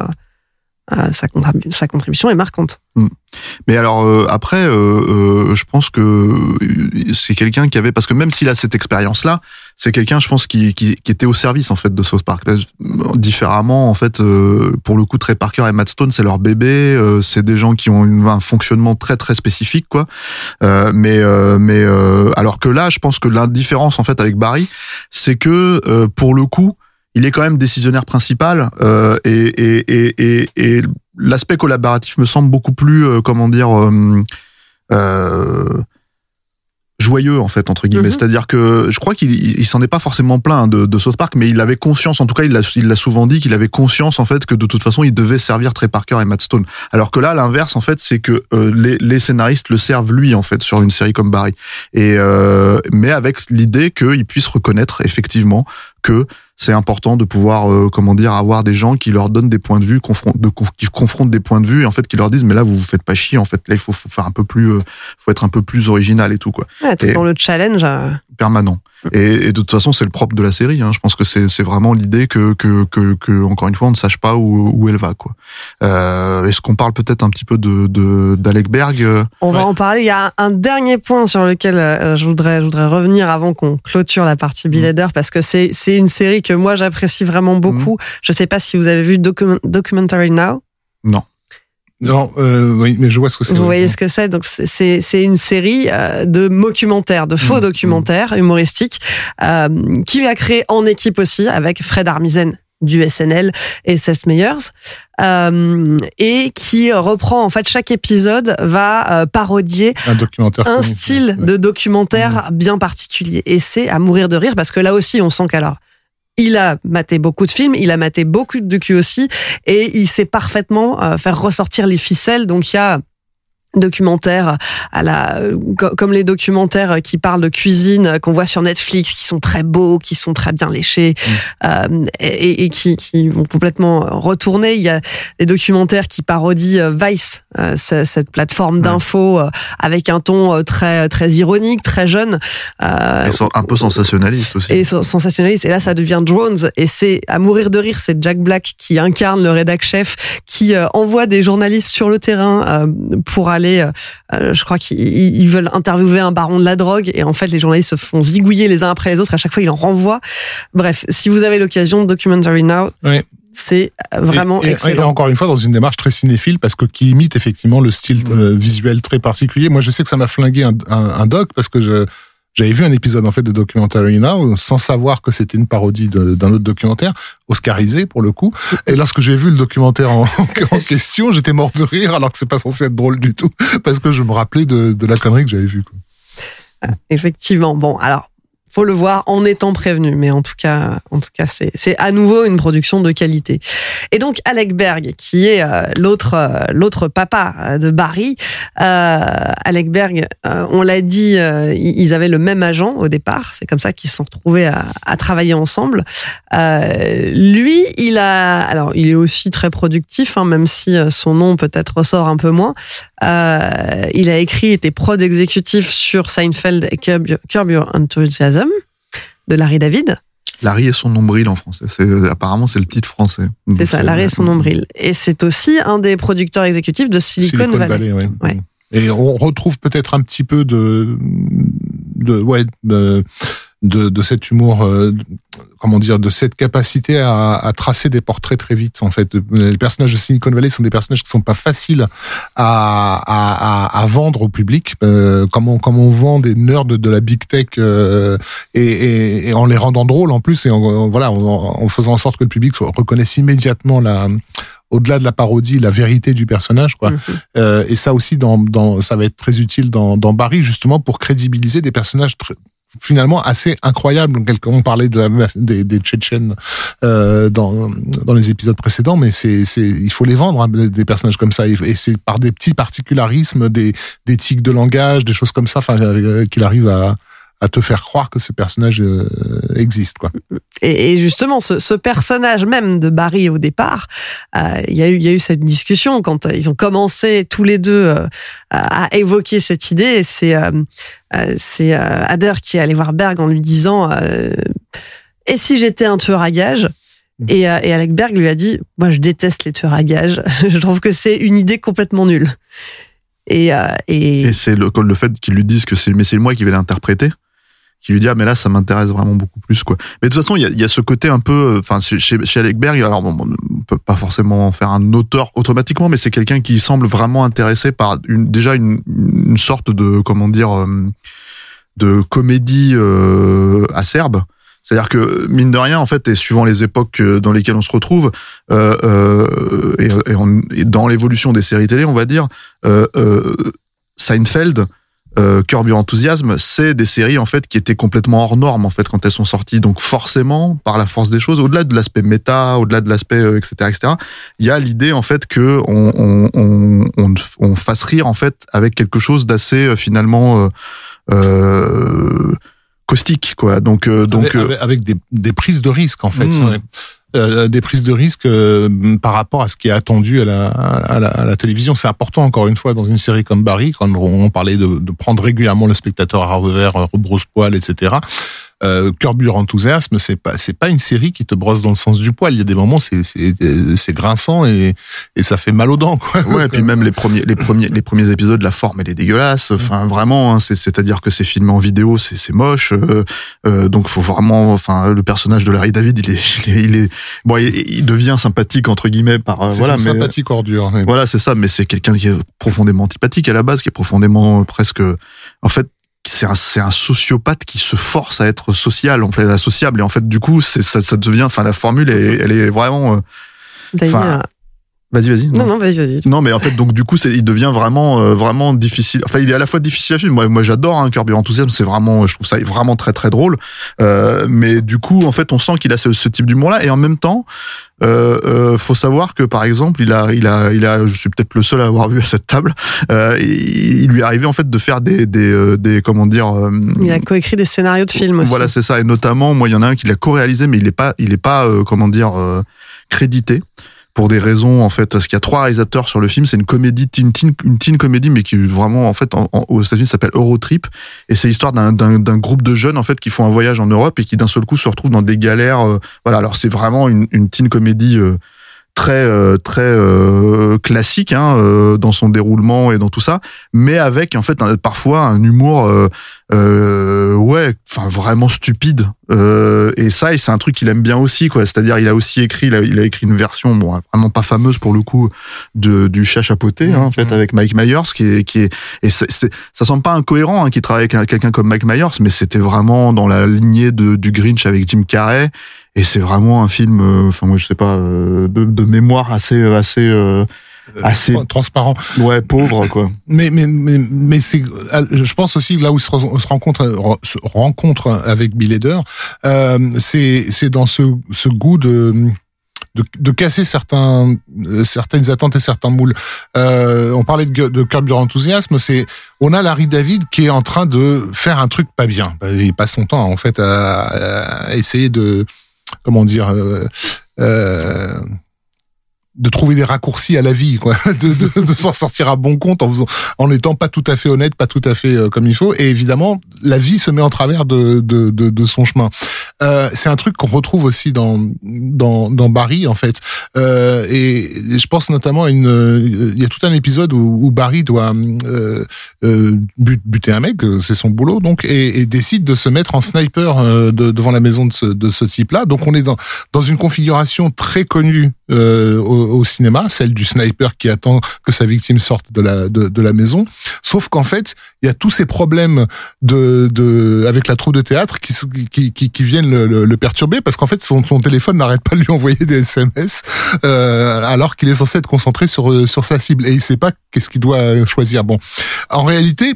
sa, sa contribution est marquante. Mais alors euh, après, euh, euh, je pense que euh, c'est quelqu'un qui avait parce que même s'il a cette expérience-là, c'est quelqu'un, je pense, qui, qui, qui était au service en fait de South Park. Là, différemment, en fait, euh, pour le coup, Trey Parker et Matt Stone, c'est leur bébé. euh, c'est des gens qui ont une- un fonctionnement très très spécifique, quoi. Mais mais alors que là, je pense que l'indifférence en fait avec Barry, c'est que pour le coup, il est quand même décisionnaire principal euh, et, et, et, et, et l'aspect collaboratif me semble beaucoup plus, euh, comment dire, euh, euh, joyeux en fait entre guillemets. Mhm. c'est-à-dire que je crois qu'il il, il s'en est pas forcément plein de, de South Park mais il avait conscience en tout cas il l'a il l'a souvent dit qu'il avait conscience en fait que de toute façon il devait servir Trey Parker et Matt Stone. Alors que là l'inverse en fait c'est que euh, les, les scénaristes le servent lui en fait sur une série comme Barry. Et euh, mais avec l'idée qu'il puisse reconnaître effectivement que c'est important de pouvoir euh, comment dire avoir des gens qui leur donnent des points de vue confron- de, conf- qui confrontent des points de vue et en fait qui leur disent mais là vous vous faites pas chier en fait là il faut, faut faire un peu plus euh, faut être un peu plus original et tout quoi Ouais, t'es dans le challenge. Permanent. Et, et de toute façon, c'est le propre de la série. Hein. Je pense que c'est c'est vraiment l'idée que, que, que, que, encore une fois, on ne sache pas où, où elle va. quoi. Euh, Est-ce qu'on parle peut-être un petit peu de de- d'Alec Berg euh, On va en parler. Il y a un dernier point sur lequel euh, je voudrais, je voudrais revenir avant qu'on clôture la partie Mm. Hader parce que c'est, c'est une série que moi j'apprécie vraiment beaucoup. Je sais pas si vous avez vu Document- Documentary Now? Non, euh, oui, mais je vois ce que c'est. Vous voyez ce que c'est Donc c'est- c'est une série euh, de documentaires, de faux Mm, documentaires humoristiques euh, qu'il a créé en équipe aussi avec Fred Armisen du SNL et Seth Meyers euh, et qui reprend en fait chaque épisode va euh, parodier Un documentaire. un style de documentaire bien particulier. Et c'est à mourir de rire parce que là aussi, on sent qu'alors, il a maté beaucoup de films, il a maté beaucoup de docu aussi, et il sait parfaitement euh, faire ressortir les ficelles. Donc il y a documentaires à la euh, co- comme les documentaires qui parlent de cuisine euh, qu'on voit sur Netflix qui sont très beaux qui sont très bien léchés euh, et, et qui, qui vont complètement retourner il y a des documentaires qui parodient euh, Vice euh, ce- cette plateforme d'infos euh, avec un ton euh, très très ironique très jeune euh, et un peu sensationnaliste aussi. et sen- sensationnaliste. Et là, ça devient Drones. Et c'est à mourir de rire, c'est Jack Black qui incarne le rédac chef, qui euh, envoie des journalistes sur le terrain euh, pour aller. Euh, euh, je crois qu'ils ils veulent interviewer un baron de la drogue. Et en fait, les journalistes se font zigouiller les uns après les autres. À chaque fois, il en renvoie. Bref, si vous avez l'occasion, Documentary Now. Oui. C'est euh, vraiment et, et- et excellent. encore une fois, dans une démarche très cinéphile, parce que qui imite effectivement le style euh, visuel très particulier. Moi, je sais que ça m'a flingué un, un, un doc parce que je j'avais vu un épisode en fait de Documentary Now sans savoir que c'était une parodie d'un autre documentaire oscarisé pour le coup. Et lorsque j'ai vu le documentaire en, question, j'étais mort de rire alors que c'est pas censé être drôle du tout parce que je me rappelais de, de la connerie que j'avais vue. quoi. Effectivement. Bon, alors faut le voir en étant prévenu, mais en tout cas, en tout cas, c'est c'est à nouveau une production de qualité. Et donc Alec Berg, qui est euh, l'autre euh, l'autre papa euh, de Barry, euh, Alec Berg, on l'a dit, ils avaient le même agent au départ. C'est comme ça qu'ils se sont retrouvés à, à travailler ensemble. Lui, il a, alors il est aussi très productif, hein, même si son nom peut-être ressort un peu moins. Euh, il a écrit, était prod exécutif sur Seinfeld et Curb Your, Curb Your Enthusiasm de Larry David. Larry et son nombril en français. C'est apparemment c'est le titre français. C'est ça, Larry et son nombril. Et c'est aussi un des producteurs exécutifs de Silicon, Valley. Ouais. Et on retrouve peut-être un petit peu de, de ouais, de, de, de cet humour, euh, comment dire, de cette capacité à, à tracer des portraits très vite. En fait, les personnages de Silicon Valley sont des personnages qui sont pas faciles à, à, à, vendre au public. Euh, comme, on, comme on vend des nerds de, la big tech euh, et, et, et en les rendant drôles en plus et en, en- voilà, en, en faisant en sorte que le public reconnaisse immédiatement la au-delà de la parodie, la vérité du personnage, quoi. Mhm. Euh, et ça aussi, dans, dans, ça va être très utile dans, dans Barry, justement, pour crédibiliser des personnages très- finalement assez incroyables. Donc, On parlait de la, des, Tchétchènes euh, dans, dans les épisodes précédents, mais c'est, il faut les vendre, hein, des personnages comme ça. Et c'est par des petits particularismes, des, des tics de langage, des choses comme ça, euh, qu'il arrive à, à te faire croire que ce personnage euh, existe, quoi. Et, et justement, ce, ce personnage même de Barry au départ, euh, il y a eu, il y a eu cette discussion quand euh, ils ont commencé tous les deux euh, à évoquer cette idée. Et c'est euh, euh, c'est euh, Hader qui est allé voir Berg en lui disant euh, Et si j'étais un tueur à gages? Et, euh, et Alec Berg lui a dit Moi, je déteste les tueurs à gages. je trouve que c'est une idée complètement nulle. Et, euh, et, Et c'est le, le fait qu'ils lui disent que c'est mais c'est moi qui vais l'interpréter? Qui lui dit ah mais là ça m'intéresse vraiment beaucoup plus quoi. Mais de toute façon il y a, y a ce côté un peu euh, enfin chez, chez Alec Berg alors bon, on peut pas forcément en faire un auteur automatiquement mais c'est quelqu'un qui semble vraiment intéressé par une, déjà une, une sorte de comment dire euh, de comédie euh, acerbe. C'est-à-dire que mine de rien en fait et suivant les époques euh, dans lesquelles on se retrouve euh, euh, et, on- et dans l'évolution des séries télé on va dire euh, Seinfeld euh, Curb Your c'est des séries en fait qui étaient complètement hors normes en fait quand elles sont sorties. Donc forcément, par la force des choses, au-delà de l'aspect méta, au-delà de l'aspect euh, etc etc, il y a l'idée en fait que on, on, on fasse rire en fait avec quelque chose d'assez euh, finalement euh, euh, caustique quoi. Donc euh, donc avec, euh, avec- des, des prises de risque en fait. Mm. ouais. Euh, des prises de risque euh, par rapport à ce qui est attendu à la, à la, à la télévision. C'est important encore une fois dans une série comme Barry, quand on parlait de, de prendre régulièrement le spectateur à revers, rebrousse-poil, etc. Euh, Curb Your Enthusiasm, c'est pas c'est pas une série qui te brosse dans le sens du poil. Il y a des moments c'est c'est c'est grinçant et et ça fait mal aux dents quoi. Ouais, et puis même les premiers, les premiers, les premiers épisodes, la forme elle est dégueulasse. Enfin, vraiment, hein, c'est, c'est-à-dire que c'est filmé en vidéo, c'est, c'est moche. Euh, euh, donc, faut vraiment, enfin, le personnage de Larry David, il est, il est, il est- bon, il, il devient sympathique entre guillemets par, euh, voilà, mais sympathique ordure. ouais. voilà, c'est ça. Mais c'est quelqu'un qui est profondément antipathique à la base, qui est profondément euh, presque, en fait. C'est un, c'est un sociopathe qui se force à être social, en fait, associable. Et en fait, du coup, c'est, ça, ça devient, enfin, la formule, est, elle est vraiment, euh, D'ailleurs, vas-y, vas-y. non, non, vas-y, vas-y. Non, mais en fait, donc du coup, c'est, il devient vraiment, euh, vraiment difficile. Enfin, il est à la fois difficile à suivre. Moi, moi, j'adore hein, Curb Your Enthusiasm. C'est vraiment, je trouve ça vraiment très, très drôle. Euh, mais du coup, en fait, on sent qu'il a ce, ce type d'humour-là. Et en même temps, euh, euh, faut savoir que, par exemple, il a, il a, il a. Je suis peut-être le seul à avoir vu à cette table. Euh, il, il lui est arrivé en fait de faire des, des, euh, des comment dire. euh, Il a coécrit des scénarios de films aussi. voilà, c'est ça. Et notamment, moi, il y en a un qui l'a co-réalisé, mais il est pas, il est pas, euh, comment dire, euh, crédité pour des raisons en fait parce qu'il y a trois réalisateurs sur le film c'est une comédie teen, teen, une teen comédie mais qui vraiment en fait aux États-Unis s'appelle Eurotrip. Et c'est l'histoire d'un, groupe de jeunes en fait qui font un voyage en Europe et qui d'un seul coup se retrouvent dans des galères euh, voilà. Alors c'est vraiment une, une teen comédie euh, très euh, très euh, classique hein, euh, dans son déroulement et dans tout ça mais avec en fait parfois un humour euh, euh, ouais enfin vraiment stupide euh, et ça et c'est un truc qu'il aime bien aussi quoi c'est-à-dire il a aussi écrit il a, il a écrit une version bon vraiment pas fameuse pour le coup de du chat chapeauté hein, en fait Mhm. avec Mike Myers qui est qui est et ça semble pas incohérent hein, qu'il travaille avec un- quelqu'un comme Mike Myers mais c'était vraiment dans la lignée de du Grinch avec Jim Carrey et c'est vraiment un film euh, enfin moi je sais pas euh, de, de mémoire assez assez euh, assez Tra- transparent. ouais pauvre quoi Mais mais mais mais c'est euh, je pense aussi là où se, se rencontre re- se rencontre avec Bill Hader, euh, c'est c'est dans ce ce goût de de, de casser certains euh, certaines attentes et certains moules. Euh, on parlait de, de Curb Your Enthusiasm, c'est on a Larry David qui est en train de faire un truc pas bien. Bah, Il passe son temps en fait à, à essayer de comment dire euh, euh, de trouver des raccourcis à la vie, quoi, de, de, de s'en sortir à bon compte en faisant, en étant pas tout à fait honnête, pas tout à fait euh, comme il faut. Et évidemment, la vie se met en travers de, de, de, de son chemin. Euh, c'est un truc qu'on retrouve aussi dans, dans, dans Barry, en fait. Euh, et, je pense notamment à une, euh, il y a tout un épisode où, où Barry doit euh, but- buter un mec, c'est son boulot, donc, et, et décide de se mettre en sniper de- devant la maison de ce, de ce type-là. Donc, on est dans, dans une configuration très connue euh, au, au cinéma, celle du sniper qui attend que sa victime sorte de la de, de la maison. Sauf qu'en fait, il y a tous ces problèmes de, de avec la troupe de théâtre qui qui, qui, viennent le, le, le perturber parce qu'en fait son, son téléphone n'arrête pas de lui envoyer des SMS euh, alors qu'il est censé être concentré sur sur sa cible et il sait pas qu'est-ce qu'il doit choisir. Bon, en réalité.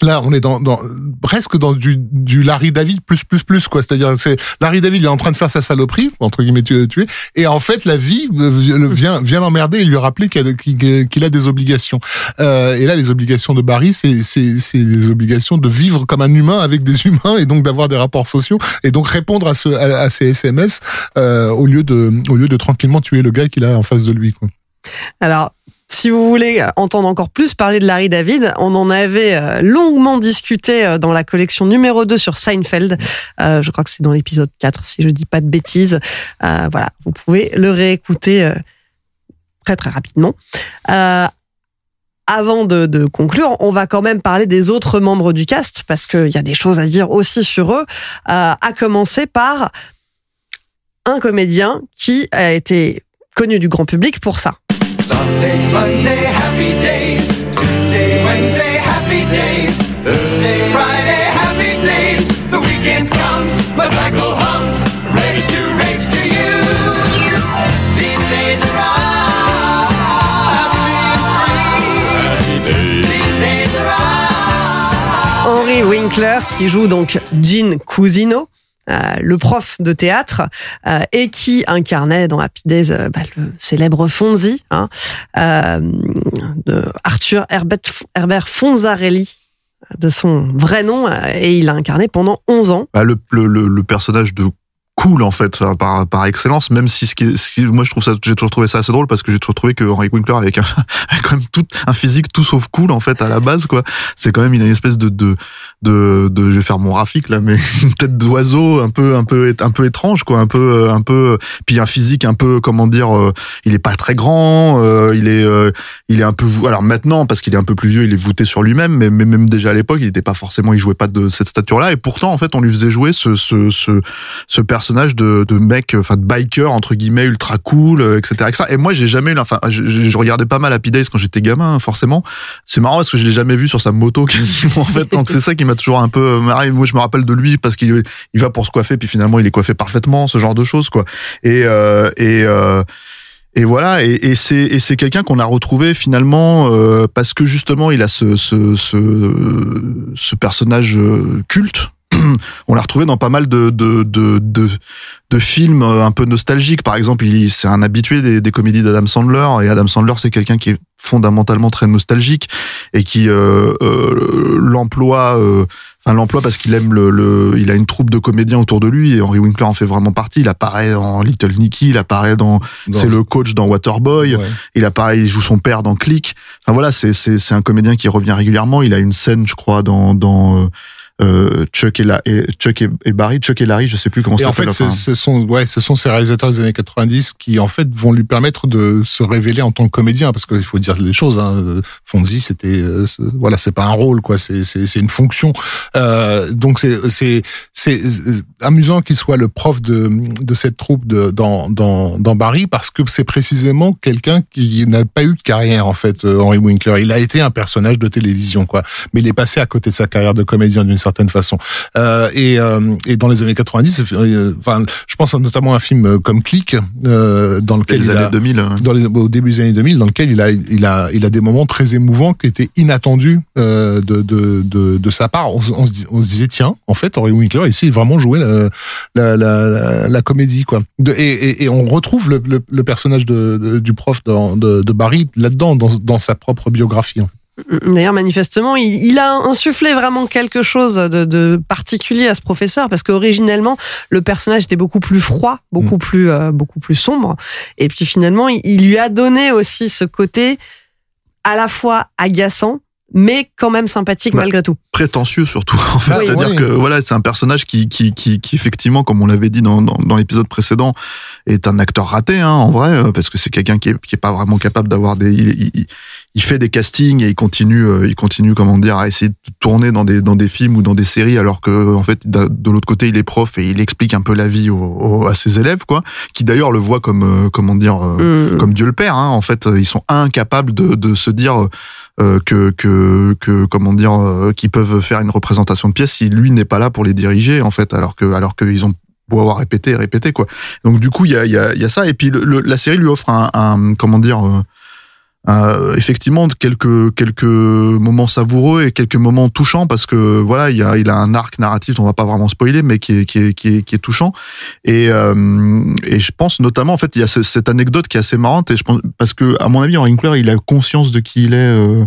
Là, on est dans, dans presque dans du, du Larry David plus plus plus quoi. C'est-à-dire, c'est Larry David il est en train de faire sa saloperie entre guillemets tuer, tuer et en fait la vie euh, vient vient l'emmerder et lui rappeler qu'il a, qu'il a des obligations. Euh, et là, les obligations de Barry, c'est c'est c'est des obligations de vivre comme un humain avec des humains et donc d'avoir des rapports sociaux et donc répondre à ce à, à ces SMS euh, au lieu de au lieu de tranquillement tuer le gars qu'il a en face de lui quoi. Alors, si vous voulez entendre encore plus parler de Larry David, on en avait euh, longuement discuté euh, dans la collection numéro 2 sur Seinfeld. Euh, je crois que c'est dans l'épisode 4, si je dis pas de bêtises. Voilà, vous pouvez le réécouter très très rapidement. Avant de, conclure, on va quand même parler des autres membres du cast, parce qu'il y a des choses à dire aussi sur eux, à commencer par un comédien qui a été connu du grand public pour ça. Sunday, Monday, happy days. Tuesday, Wednesday, happy days. Thursday, Friday, happy days. The weekend comes, my cycle hums, ready to race to you. These days are all all Winkler qui joue donc Gene Cousino. Euh, le prof de théâtre euh, et qui incarnait dans Happy Days euh, bah, le célèbre Fonzie hein, de Arthur Herbert, Fonzarelli de son vrai nom et il l'a incarné pendant 11 ans. Bah, le personnage de cool en fait par par excellence même si ce qui ce qui- moi je trouve ça j'ai toujours trouvé ça assez drôle parce que j'ai toujours trouvé que Henry Winkler avec quand même tout un physique tout sauf cool en fait à la base quoi. C'est quand même une espèce de de de, je vais faire mon graphique là mais une tête d'oiseau un peu un peu un peu étrange quoi un peu euh, un peu puis un physique un peu comment dire euh, il est pas très grand euh, il est euh, il est un peu alors maintenant parce qu'il est un peu plus vieux il est voûté sur lui-même mais, mais même déjà à l'époque il était pas forcément il jouait pas de cette stature là et pourtant en fait on lui faisait jouer ce ce ce, ce personnage de, de mec, enfin de biker entre guillemets ultra cool, euh, etc.. Et moi j'ai jamais, eu enfin je, regardais pas mal Happy Days quand j'étais gamin, forcément. C'est marrant parce que je l'ai jamais vu sur sa moto quasiment en fait. Donc c'est ça qui m'a toujours un peu marré. Moi je me rappelle de lui parce qu'il il va pour se coiffer puis finalement il est coiffé parfaitement, ce genre de choses quoi. Et euh, et euh, et voilà, et, et c'est et c'est quelqu'un qu'on a retrouvé finalement euh, parce que justement il a ce ce ce, ce personnage euh, culte. On l'a retrouvé dans pas mal de de de de, de films euh, un peu nostalgiques. Par exemple, il c'est un habitué des, des comédies d'Adam Sandler et Adam Sandler c'est quelqu'un qui est fondamentalement très nostalgique et qui euh, euh, l'emploie euh, enfin l'emploie parce qu'il aime le, le il a une troupe de comédiens autour de lui et Henry Winkler en fait vraiment partie il apparaît dans Little Nicky il apparaît dans Dans- c'est le coach dans Waterboy Ouais. il apparaît il joue son père dans Click enfin voilà c'est c'est c'est un comédien qui revient régulièrement il a une scène je crois dans dans euh, Chuck et, la, et Chuck et, et Barry Chuck et Larry je sais plus comment Et ça en fait, s'appelle ce, enfin, ce sont ouais, ce sont ces réalisateurs des années 90 qui en fait vont lui permettre de se révéler en tant que comédien parce qu'il faut dire les choses. Hein. Fonzie, c'était euh, voilà, c'est pas un rôle quoi, c'est c'est c'est une fonction. Euh, donc c'est c'est c'est amusant qu'il soit le prof de de cette troupe de dans dans dans Barry parce que c'est précisément quelqu'un qui n'a pas eu de carrière en fait. euh, Henry Winkler, il a été un personnage de télévision quoi, mais il est passé à côté de sa carrière de comédien d'une certaine façon. Euh, et, euh, et dans les années 90, euh, enfin, je pense notamment à un film comme Click, euh, dans lequel les il années a, 2000 hein. dans les, au début des années 2000, dans lequel il a, il a, il a des moments très émouvants qui étaient inattendus de, de, de, de sa part. On, se- on, se, dis- on se disait tiens, en fait, Henry Winkler ici il vraiment joué la, la, la, la, la comédie quoi. De, et, et, et on retrouve le, le, le personnage de, de- du prof dans, de, de Barry là-dedans dans, dans sa propre biographie. en fait. D'ailleurs, manifestement, il, il a insufflé vraiment quelque chose de, de particulier à ce professeur parce qu'originellement, le personnage était beaucoup plus froid, beaucoup Mm. plus, euh, beaucoup plus sombre. Et puis finalement, il, il lui a donné aussi ce côté à la fois agaçant, mais quand même sympathique Bah, malgré tout. prétentieux surtout en fait oui, c'est-à-dire oui. que voilà c'est un personnage qui qui qui, qui effectivement comme on l'avait dit dans dans, dans l'épisode précédent est un acteur raté hein, en vrai euh, parce que c'est quelqu'un qui est qui est pas vraiment capable d'avoir des il, il, il fait des castings et il continue euh, il continue comment dire à essayer de tourner dans des dans des films ou dans des séries alors que en fait de, de l'autre côté il est prof et il explique un peu la vie au- au- à ses élèves quoi qui d'ailleurs le voient comme euh, comment dire euh, Mm. comme Dieu le Père. Hein. En fait, ils sont incapables de, de se dire euh, que, que, que comment dire, qu'ils peuvent faire une représentation de pièce si lui n'est pas là pour les diriger. En fait, alors que alors qu'ils ont beau avoir répété et répété quoi. Donc du coup, il y a, il y, a, y a ça. Et puis le, le- la série lui offre un, un comment dire. Euh, effectivement quelques quelques moments savoureux et quelques moments touchants parce que voilà il y a il a un arc narratif on va pas vraiment spoiler mais qui est qui est qui est, qui est touchant. Et euh, et je pense notamment en fait il y a ce- cette anecdote qui est assez marrante et je pense parce que à mon avis Henry Winkler il a conscience de qui il est euh,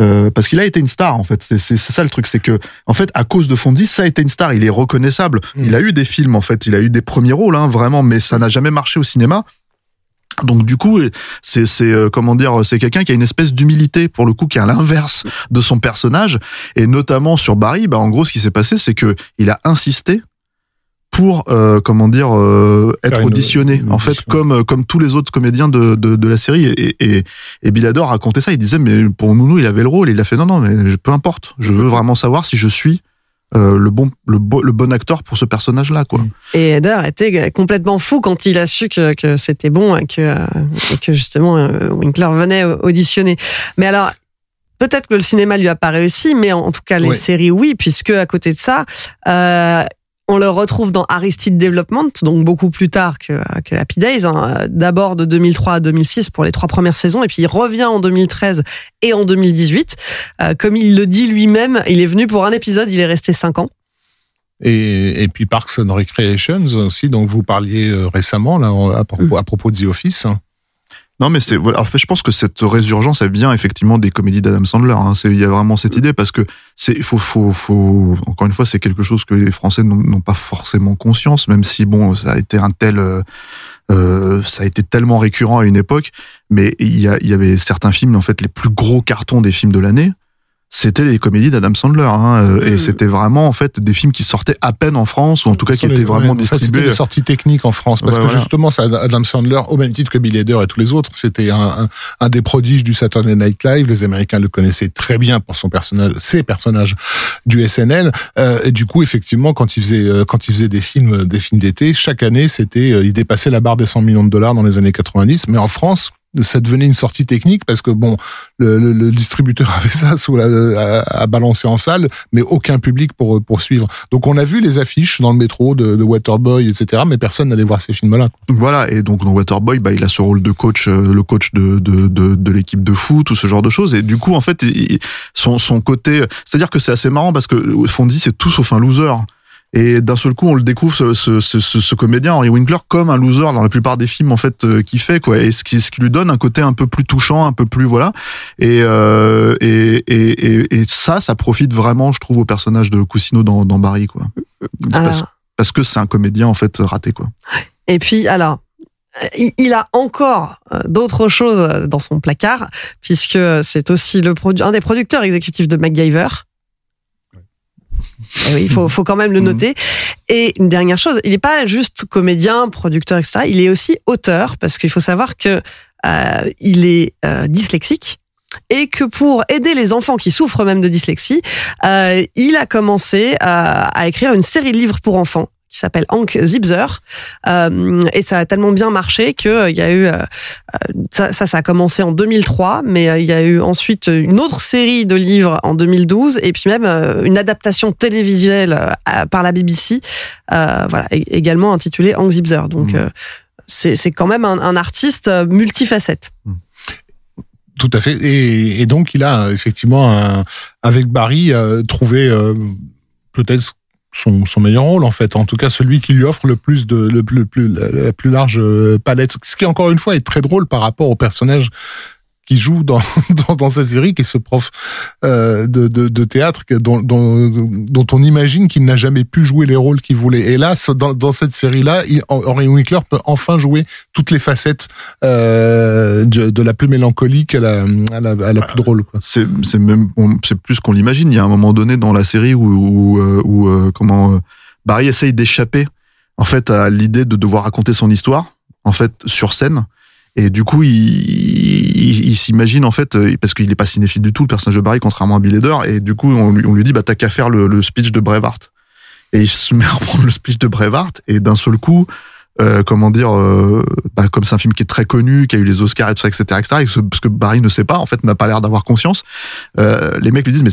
euh, parce qu'il a été une star en fait. C'est ça le truc c'est que en fait à cause de Fonzie ça a été une star. Il est reconnaissable. Mm. il a eu des films en fait. Il a eu des premiers rôles hein, vraiment mais ça n'a jamais marché au cinéma donc du coup, c'est c'est euh, comment dire, c'est quelqu'un qui a une espèce d'humilité pour le coup qui est à l'inverse de son personnage. Et notamment sur Barry. Bah en gros, ce qui s'est passé, c'est que il a insisté pour euh, comment dire euh, être une- auditionné une en fait comme euh, comme tous les autres comédiens de, de, de la série. Et, et, et Bilador racontait ça. Il disait mais pour Nounou il avait le rôle. Il a fait non non mais peu importe. Je veux vraiment savoir si je suis euh, le bon le, bo- le bon acteur pour ce personnage là quoi Et Eder était complètement fou quand il a su que, que c'était bon et que, euh, et que justement euh, Winkler venait auditionner. Mais alors, peut-être que le cinéma lui a pas réussi, mais en, en tout cas les Oui. séries oui, puisque à côté de ça, euh, On le retrouve dans Aristide Development, donc beaucoup plus tard que, que Happy Days. hein. D'abord de 2003 à 2006 pour les trois premières saisons, et puis il revient en 2013 et en 2018. Euh, comme il le dit lui-même, il est venu pour un épisode, il est resté cinq ans. Et, et puis Parks and Recreations aussi, dont vous parliez euh, récemment là à propos, à propos de The Office. Non, mais c'est. En fait, je pense que cette résurgence, elle vient effectivement des comédies d'Adam Sandler. Hein. Il y a vraiment cette idée parce que c'est faut faut faut encore une fois, c'est quelque chose que les Français n'ont pas forcément conscience, même si bon, ça a été un tel euh, euh, ça a été tellement récurrent à une époque. Mais il y, il y avait certains films, en fait, les plus gros cartons des films de l'année. C'était les comédies d'Adam Sandler, hein, euh, et c'était vraiment en fait des films qui sortaient à peine en France ou en tout cas qui étaient les- vraiment ouais, en fait, C'était distribués. les sorties techniques en France, parce Ouais, que justement, Adam Sandler, au même titre que Bill Hader et tous les autres, c'était un, un, un des prodiges du Saturday Night Live. Les Américains le connaissaient très bien pour son personnage, ses personnages du SNL. Euh, et du coup, effectivement, quand il faisait, euh, quand il faisait des films, des films d'été, chaque année, c'était, euh, il dépassait la barre des 100 millions de dollars dans les années 90. Mais en France, ça devenait une sortie technique parce que bon, le, le, le distributeur avait ça sous la, à, à balancer en salle, mais aucun public pour pour suivre. Donc on a vu les affiches dans le métro de, de Waterboy, etc. Mais personne n'allait voir ces films-là. Voilà, et donc dans Waterboy, bah, il a ce rôle de coach, euh, le coach de, de, de, de l'équipe de foot, tout ce genre de choses. Et du coup, en fait, son, son côté, c'est-à-dire que c'est assez marrant parce que Fondy, c'est tout sauf un loser. Et d'un seul coup, on le découvre ce, ce, ce, ce- comédien Henry Winkler comme un loser dans la plupart des films en fait euh, qu'il fait quoi. Et ce qui, ce qui lui donne un côté un peu plus touchant, un peu plus voilà. Et euh, et, et, et, et ça, ça profite vraiment, je trouve, au personnage de Cousineau dans, dans Barry quoi. Parce, Alors, parce que c'est un comédien en fait raté quoi. Et puis, alors, il a encore euh, d'autres choses dans son placard, puisque c'est aussi le un des producteurs exécutifs de MacGyver. Oui, il faut, faut quand même le Mhm. noter. Et une dernière chose, il n'est pas juste comédien, producteur, etc. Il est aussi auteur, parce qu'il faut savoir que euh, il est euh, dyslexique et que pour aider les enfants qui souffrent même de dyslexie, euh, il a commencé à, à écrire une série de livres pour enfants qui s'appelle Hank Zipzer. Euh, et ça a tellement bien marché que euh, y a eu euh, euh, ça, ça, ça a commencé en 2003, mais euh, il y a eu ensuite une autre série de livres en 2012 et puis même euh, une adaptation télévisuelle par la BBC, euh, voilà, également intitulée Hank Zipzer. Donc euh, c'est c'est quand même un, un artiste multifacette. Tout à fait. Et, et donc il a effectivement un- avec Barry trouvé euh, peut-être son, meilleur rôle en fait. En tout cas celui qui lui offre le plus de le, plus- le plus la, la plus large euh, palette. Ce qui encore une fois est très drôle par rapport au personnage qui joue dans, dans, dans cette série, qui est ce prof euh, de, de, de théâtre dont, dont, dont on imagine qu'il n'a jamais pu jouer les rôles qu'il voulait. Et là, dans, dans cette série-là, Henry Winkler peut enfin jouer toutes les facettes euh, de, de la plus mélancolique à la, à la, à la plus drôle. Quoi. c'est même c'est plus qu'on l'imagine. Il y a un moment donné dans la série où où, euh, où, comment Barry essaye d'échapper en fait à l'idée de devoir raconter son histoire en fait sur scène. Et du coup, il, il, s'imagine en fait euh, parce qu'il est pas cinéphile du tout le personnage de Barry contrairement à Bill Hader. Et du coup, on lui, on lui dit bah t'as qu'à faire le, le speech de Braveheart. Et il se met à reprendre le speech de Braveheart et d'un seul coup. Euh, comment dire, euh, bah, comme c'est un film qui est très connu, qui a eu les Oscars et tout ça, etc., etc., et ce, ce que Barry ne sait pas, en fait, n'a pas l'air d'avoir conscience, euh, les mecs lui disent mais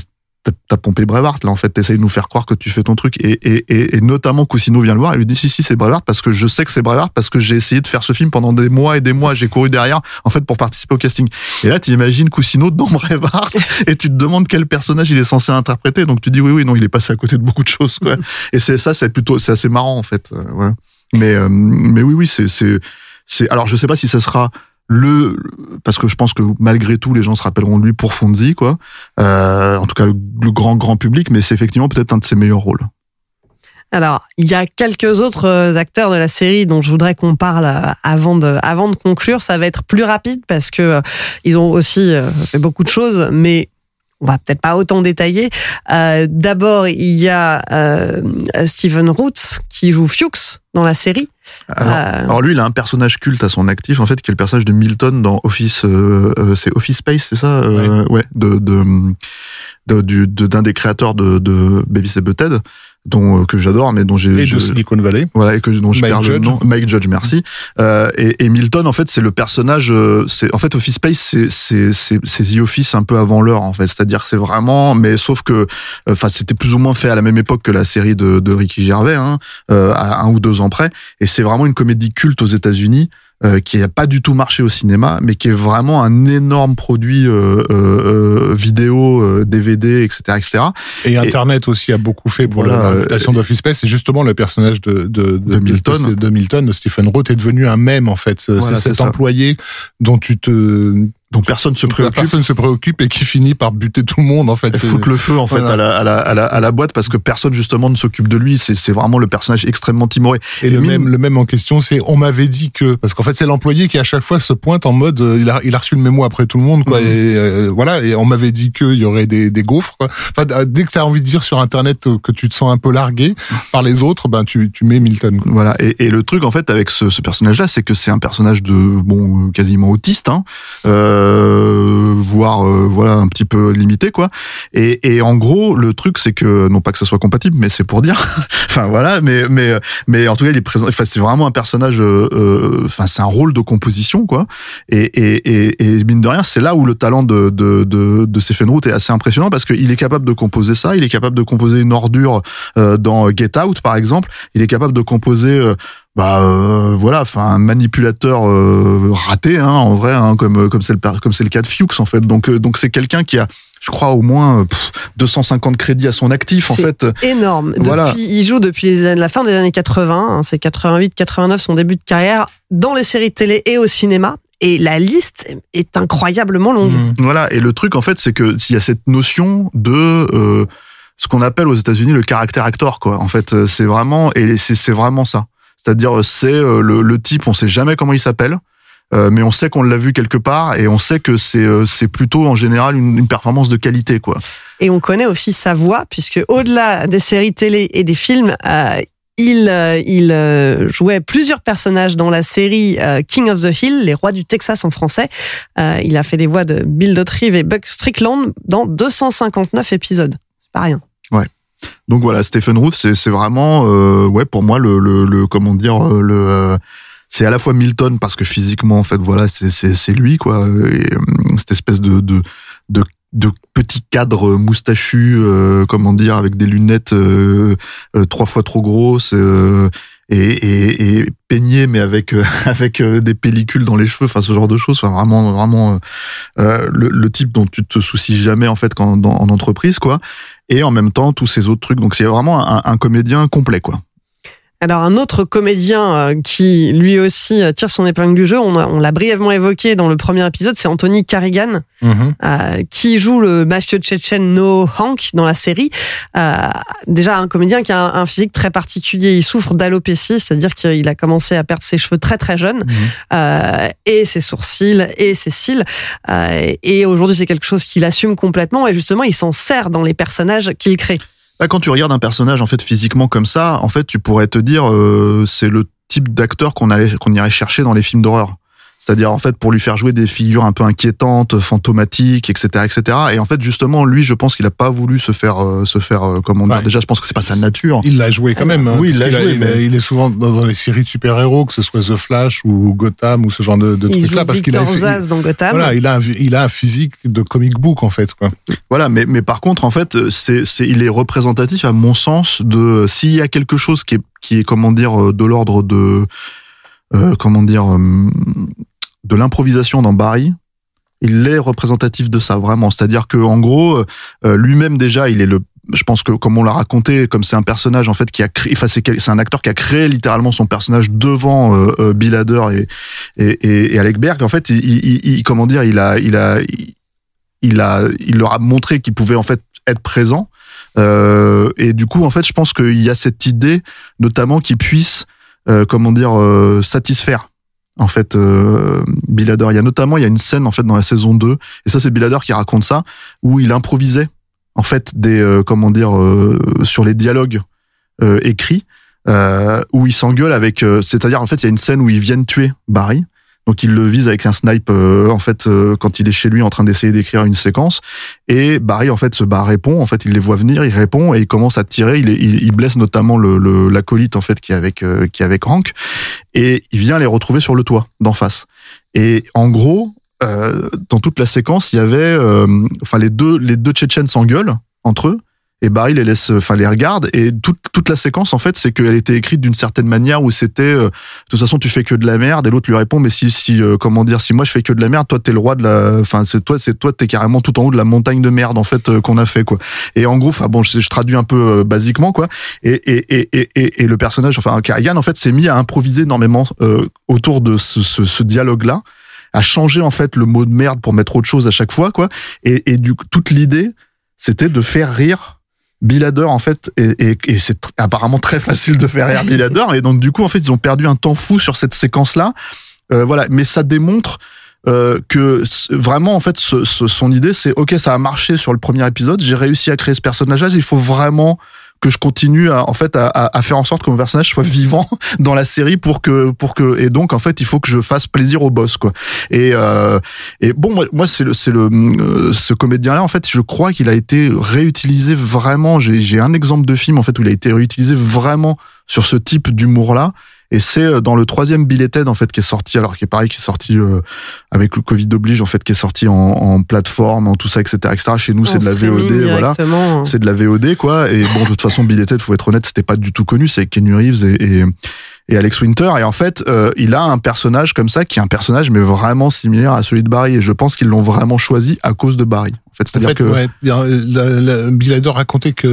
t'as- pompé Brevard là en fait. T'essayes de nous faire croire que tu fais ton truc. Et, et, et, et notamment Cousineau vient le voir et lui dit si si c'est Brevard parce que je sais que c'est Brevard parce que j'ai essayé de faire ce film pendant des mois et des mois. J'ai couru derrière en fait pour participer au casting. Et là tu imagines Cousineau dans Brevard et tu te demandes quel personnage il est censé interpréter. Donc tu dis oui oui non il est passé à côté de beaucoup de choses quoi. Et c'est ça c'est plutôt c'est assez marrant en fait. Euh, voilà. mais euh, mais oui oui c'est c'est c'est alors je sais pas si ça sera le parce que je pense que malgré tout les gens se rappelleront de lui pour Fonzie quoi euh, en tout cas le, grand grand public mais c'est effectivement peut-être un de ses meilleurs rôles Alors, il y a quelques autres euh, acteurs de la série dont je voudrais qu'on parle euh, avant de, avant de conclure. Ça va être plus rapide parce que euh, ils ont aussi fait beaucoup de choses, mais on va peut-être pas autant détailler. D'abord, il y a Stephen Roots qui joue Fuchs dans la série. Alors, Euh. alors lui, il a un personnage culte à son actif, en fait, qui est le personnage de Milton dans Office. euh, euh, c'est Office Space, c'est ça Euh, Ouais. de de de- du- de- d'un des créateurs de, de Baby Butthead, dont euh, que j'adore, mais dont j'ai Et je- de Silicon Valley. voilà et que dont je Mike perds le Judge. nom Mike Judge merci euh, et, et Milton en fait c'est le personnage euh, c'est en fait Office Space c'est c'est c'est c'est The Office un peu avant l'heure en fait c'est-à-dire que c'est vraiment mais sauf que enfin c'était plus ou moins fait à la même époque que la série de, de Ricky Gervais hein, à un ou deux ans près et c'est vraiment une comédie culte aux États-Unis euh, qui a pas du tout marché au cinéma, mais qui est vraiment un énorme produit euh, euh, euh, vidéo, euh, DVD, etc., etc. Et Internet aussi a beaucoup fait pour Voilà, la réputation d'Office Space. C'est justement le personnage de, de, De Milton. de, de Milton, de Stephen Roth, est devenu un mème en fait. Voilà, c'est cet employé dont tu te Donc personne se la préoccupe. personne se préoccupe et qui finit par buter tout le monde en fait. Foutre le feu en fait Voilà. à, la, à, la, à, la, à la boîte parce que personne justement ne s'occupe de lui. C'est c'est vraiment le personnage extrêmement timoré. Et le mine- même, le même en question, c'est on m'avait dit que parce qu'en fait c'est l'employé qui à chaque fois se pointe en mode euh, il a il a reçu le mémo après tout le monde quoi Mhm. et euh, voilà et on m'avait dit qu'il y aurait des, des gaufres quoi. Enfin, euh, dès que tu as envie de dire sur internet que tu te sens un peu largué par les autres, ben tu tu mets Milton. quoi. Voilà. Et, et le truc en fait avec ce, ce personnage-là, c'est que c'est un personnage de bon quasiment autiste, hein, euh, voire euh, voilà un petit peu limité quoi. Et, et en gros, le truc c'est que non pas que ça soit compatible, mais c'est pour dire. enfin voilà, mais mais mais en tout cas il est présent. Enfin c'est vraiment un personnage. euh, euh, Enfin c'est un rôle de composition quoi. Et et et, et mine de rien, c'est là où le talent de de de, de Stephen Root est assez impressionnant parce qu'il est capable de composer ça. Il est capable de composer une ordure euh, dans Get Out par exemple. Il est capable de composer euh, bah euh, voilà enfin un manipulateur euh, raté hein, en vrai hein, comme comme c'est le comme c'est le cas de Fuchs en fait donc euh, donc c'est quelqu'un qui a je crois au moins euh, pff, 250 crédits à son actif en fait Énorme. Depuis, Voilà. Il joue depuis les années- la fin des années 80, hein, c'est 88, 89, son début de carrière, dans les séries télé et au cinéma. Et la liste est incroyablement longue. Mhm. voilà et le truc en fait c'est que s'il y a cette notion de euh, ce qu'on appelle aux États-Unis le caractère actor quoi en fait euh, c'est vraiment et c'est vraiment ça c'est-à-dire euh, c'est euh, le, le type on sait jamais comment il s'appelle euh, mais on sait qu'on l'a vu quelque part et on sait que c'est euh, c'est plutôt en général une, une performance de qualité quoi Et on connaît aussi sa voix, puisque au-delà des séries télé et des films, euh, il, euh, il euh, jouait plusieurs personnages dans la série euh, King of the Hill, Les Rois du Texas en français. Euh, il a fait les voix de Bill Dauterive et Buck Strickland dans 259 épisodes. C'est pas rien. Donc voilà, Stephen Root, c'est vraiment, euh, ouais, pour moi le, le, le comment dire, euh, le, euh, c'est à la fois Milton parce que physiquement en fait, voilà, c'est lui quoi, et, euh, cette espèce de de de, de petit cadre moustachu, euh, comment dire, avec des lunettes euh, euh, trois fois trop grosses. Et, et, et peigné mais avec euh, avec euh, des pellicules dans les cheveux enfin ce genre de choses enfin vraiment vraiment euh, euh, le, le type dont tu te soucies jamais en fait quand en entreprise quoi et en même temps tous ces autres trucs. Donc c'est vraiment un, un comédien complet quoi. Alors un autre comédien euh, qui lui aussi euh, tire son épingle du jeu, on, on l'a brièvement évoqué dans le premier épisode, c'est Anthony Carrigan. Mhm. euh, qui joue le mafieux tchétchène No Hank dans la série. Euh, déjà un comédien qui a un, un physique très particulier. Il souffre d'alopécie, c'est-à-dire qu'il a commencé à perdre ses cheveux très très jeune, euh, et ses sourcils et ses cils. Euh, et aujourd'hui, c'est quelque chose qu'il assume complètement. Et justement, il s'en sert dans les personnages qu'il crée. Là, quand tu regardes un personnage en fait physiquement comme ça, en fait tu pourrais te dire euh, c'est le type d'acteur qu'on allait qu'on irait chercher dans les films d'horreur. C'est-à-dire en fait pour lui faire jouer des figures un peu inquiétantes, fantomatiques, etc., etc. Et en fait justement lui, je pense qu'il a pas voulu se faire euh, se faire euh, comment dire. Ouais. Déjà, je pense que c'est pas sa nature. Il l'a joué quand même. hein, Oui, il l'a joué, il, mais- il est souvent dans les séries de super-héros, que ce soit The Flash ou Gotham ou ce genre de, Il trucs-là, parce qu'il a, Zaz dans Gotham. voilà, il a, un, il a un physique de comic book en fait. Quoi. Voilà, mais mais par contre en fait c'est c'est il est représentatif à mon sens de s'il y a quelque chose qui est qui est comment dire euh, de l'ordre de euh, comment dire euh, de l'improvisation dans Barry. Il est représentatif de ça vraiment, c'est-à-dire que en gros euh, lui-même déjà il est le je pense que comme on l'a raconté, comme c'est un personnage en fait qui a créé, enfin c'est un acteur qui a créé littéralement son personnage devant euh, euh, Bill Hader et et, et, Alec Berg. En fait, il, il, il- comment dire, il a il a il a il leur a montré qu'il pouvait en fait être présent. Euh, et du coup, en fait, je pense qu'il y a cette idée, notamment, qu'il puisse, euh, comment dire, euh, satisfaire. En fait, euh. Il y a notamment, il y a une scène en fait dans la saison 2, et ça c'est Bill Hader qui raconte ça, où il improvisait en fait des, euh, comment dire, euh, sur les dialogues euh, écrits. euh, où ils s'engueulent avec, c'est-à-dire en fait il y a une scène où ils viennent tuer Barry. Donc il le vise avec un snipe euh, en fait euh, quand il est chez lui en train d'essayer d'écrire une séquence. Et Barry en fait bah répond. En fait il les voit venir il répond et il commence à tirer. Il, est- il, il blesse notamment le le- l'acolyte en fait qui est avec euh, qui est avec Hank. Et il vient les retrouver sur le toit d'en face. Et en gros euh, dans toute la séquence il y avait euh, enfin les deux les deux Tchétchènes s'engueulent entre eux et Barry les laisse enfin les regarde. Et toute toute la séquence en fait c'est qu'elle était écrite d'une certaine manière où c'était euh, de toute façon tu fais que de la merde. Et l'autre lui répond mais si si euh, comment dire si moi je fais que de la merde toi t'es le roi de la enfin c'est toi c'est toi t'es carrément tout en haut de la montagne de merde en fait euh, qu'on a fait quoi. Et en gros enfin bon je, traduis un peu euh, basiquement quoi. Et et, et et et le personnage enfin Carrigan en fait s'est mis à improviser énormément euh, autour de ce, ce, dialogue là à changer en fait le mot de merde pour mettre autre chose à chaque fois quoi. Et et du toute l'idée c'était de faire rire Bill Hader en fait et, et, et c'est apparemment très facile de faire rire Bill Hader et donc du coup en fait ils ont perdu un temps fou sur cette séquence là voilà mais ça démontre euh, que vraiment en fait ce- ce- son idée c'est ok ça a marché sur le premier épisode j'ai réussi à créer ce personnage là il faut vraiment que je continue à, en fait à, à- faire en sorte que mon personnage soit vivant dans la série pour que pour que et donc en fait il faut que je fasse plaisir au boss quoi. Et euh, et bon moi, moi c'est le c'est le euh, ce comédien là en fait je crois qu'il a été réutilisé vraiment. J'ai j'ai un exemple de film en fait où il a été réutilisé vraiment sur ce type d'humour là et c'est euh, dans le troisième Bill et Ted en fait qui est sorti alors qui est pareil qui est sorti euh, avec le Covid oblige en fait qui est sorti en, en plateforme en tout ça etc. etc. Chez nous c'est de la VOD voilà. directement. c'est de la VOD quoi. Et bon de toute façon Bill et Ted faut être honnête c'était pas du tout connu. C'est Kenny Reeves et, et et Alex Winter et en fait euh, il a un personnage comme ça qui est un personnage mais vraiment similaire à celui de Barry et je pense qu'ils l'ont vraiment choisi à cause de Barry en fait En c'est-à-dire fait, que ouais, la, la, Bill Hader racontait que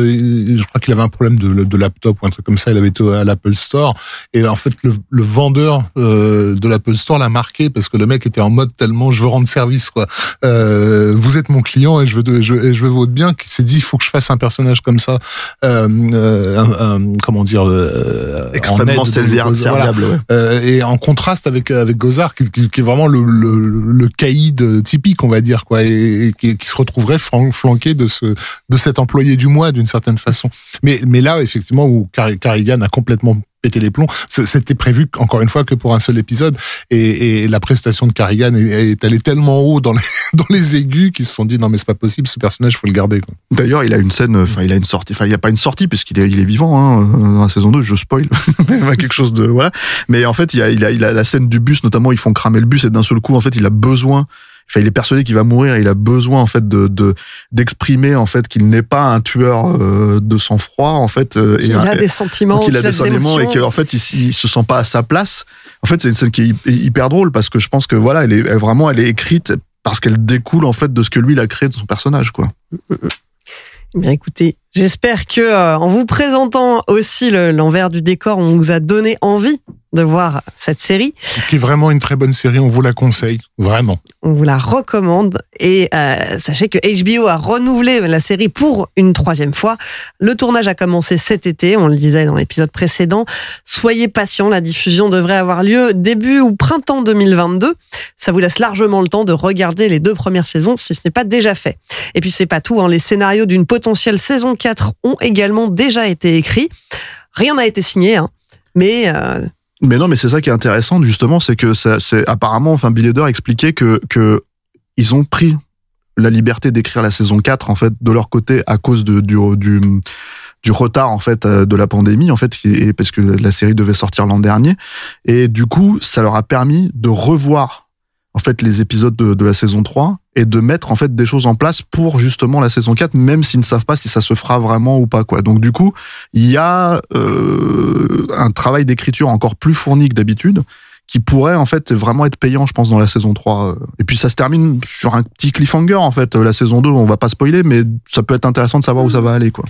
je crois qu'il avait un problème de, de laptop ou un truc comme ça. Il avait été à l'Apple Store et en fait le, le vendeur euh, de l'Apple Store l'a marqué parce que le mec était en mode tellement je veux rendre service quoi. Euh, vous êtes mon client et je veux de- je, et je veux votre bien. Qui s'est dit il faut que je fasse un personnage comme ça. Euh, euh, un- un- comment dire euh, en extrêmement serviable, voilà. ouais. Euh, et en contraste avec avec Gozard qui, qui, qui est vraiment le, le, le caïd typique on va dire quoi et, et qui, qui se retrouverait flan- flanqué de ce de cet employé du mois d'une certaine façon mais mais là effectivement où Car- Carrigan a complètement pété les plombs c'était prévu encore une fois que pour un seul épisode et, la prestation de Carrigan est, est allée tellement haut dans les aigus qu'ils se sont dit non mais c'est pas possible ce personnage faut le garder. D'ailleurs, il a une scène, enfin, il a une sortie, enfin, il n'y a pas une sortie puisqu'il est, il est vivant, hein, dans la saison 2, je spoil, quelque chose de, voilà. Mais en fait, il y a, il a la scène du bus, notamment, ils font cramer le bus et d'un seul coup, en fait, il a besoin, enfin, il est persuadé qu'il va mourir, il a besoin, en fait, de, de, d'exprimer, en fait, qu'il n'est pas un tueur euh, de sang-froid, en fait. euh, Il et, a des sentiments, donc il a qu'il des sentiments et qu'en fait, il, il se sent pas à sa place. En fait, c'est une scène qui est hy- hyper drôle parce que je pense que voilà, elle est elle, vraiment, elle est écrite parce qu'elle découle, en fait, de ce que lui, il a créé de son personnage, quoi. Eh Bien écoutez, j'espère que euh, en vous présentant aussi le- l'envers du décor, on vous a donné envie de voir cette série. qui est vraiment une très bonne série on vous la conseille vraiment On vous la recommande et euh, sachez que HBO a renouvelé la série pour une troisième fois. Le tournage a commencé cet été, on le disait dans l'épisode précédent. Soyez patients, la diffusion devrait avoir lieu début ou printemps 2022. Ça vous laisse largement le temps de regarder les deux premières saisons si ce n'est pas déjà fait. Et puis c'est pas tout, hein. les scénarios d'une potentielle saison 4 ont également déjà été écrits. Rien n'a été signé, hein. mais euh, Mais non, mais c'est ça qui est intéressant justement, c'est que c'est apparemment, enfin, Bill Hader expliquait que que ils ont pris la liberté d'écrire la saison 4 en fait de leur côté à cause du du retard en fait euh, de la pandémie en fait et parce que la série devait sortir l'an dernier. Et du coup ça leur a permis de revoir en fait les épisodes de, de la saison 3 et de mettre en fait des choses en place pour justement la saison 4 même s'ils ne savent pas si ça se fera vraiment ou pas quoi donc du coup il y a euh, un travail d'écriture encore plus fourni que d'habitude qui pourrait en fait vraiment être payant je pense dans la saison 3 et puis ça se termine sur un petit cliffhanger en fait la saison 2 on va pas spoiler mais ça peut être intéressant de savoir où ça va aller quoi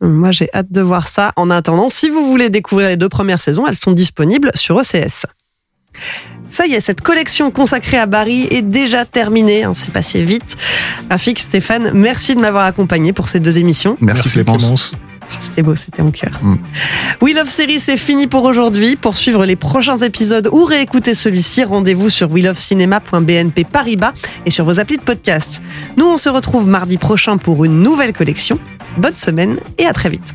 Moi, j'ai hâte de voir ça. En attendant, si vous voulez découvrir les deux premières saisons, elles sont disponibles sur ECS. Ça y est, cette collection consacrée à Barry est déjà terminée. hein, C'est passé vite. Rafik, Stéphane, merci de m'avoir accompagné pour ces deux émissions. merci, Clémence. C'était beau, c'était en cœur. Mm. We Love Series, c'est fini pour aujourd'hui. Pour suivre les prochains épisodes ou réécouter celui-ci, rendez-vous sur welovecinéma.bnp Paribas et sur vos applis de podcast. Nous, on se retrouve mardi prochain pour une nouvelle collection. Bonne semaine et à très vite.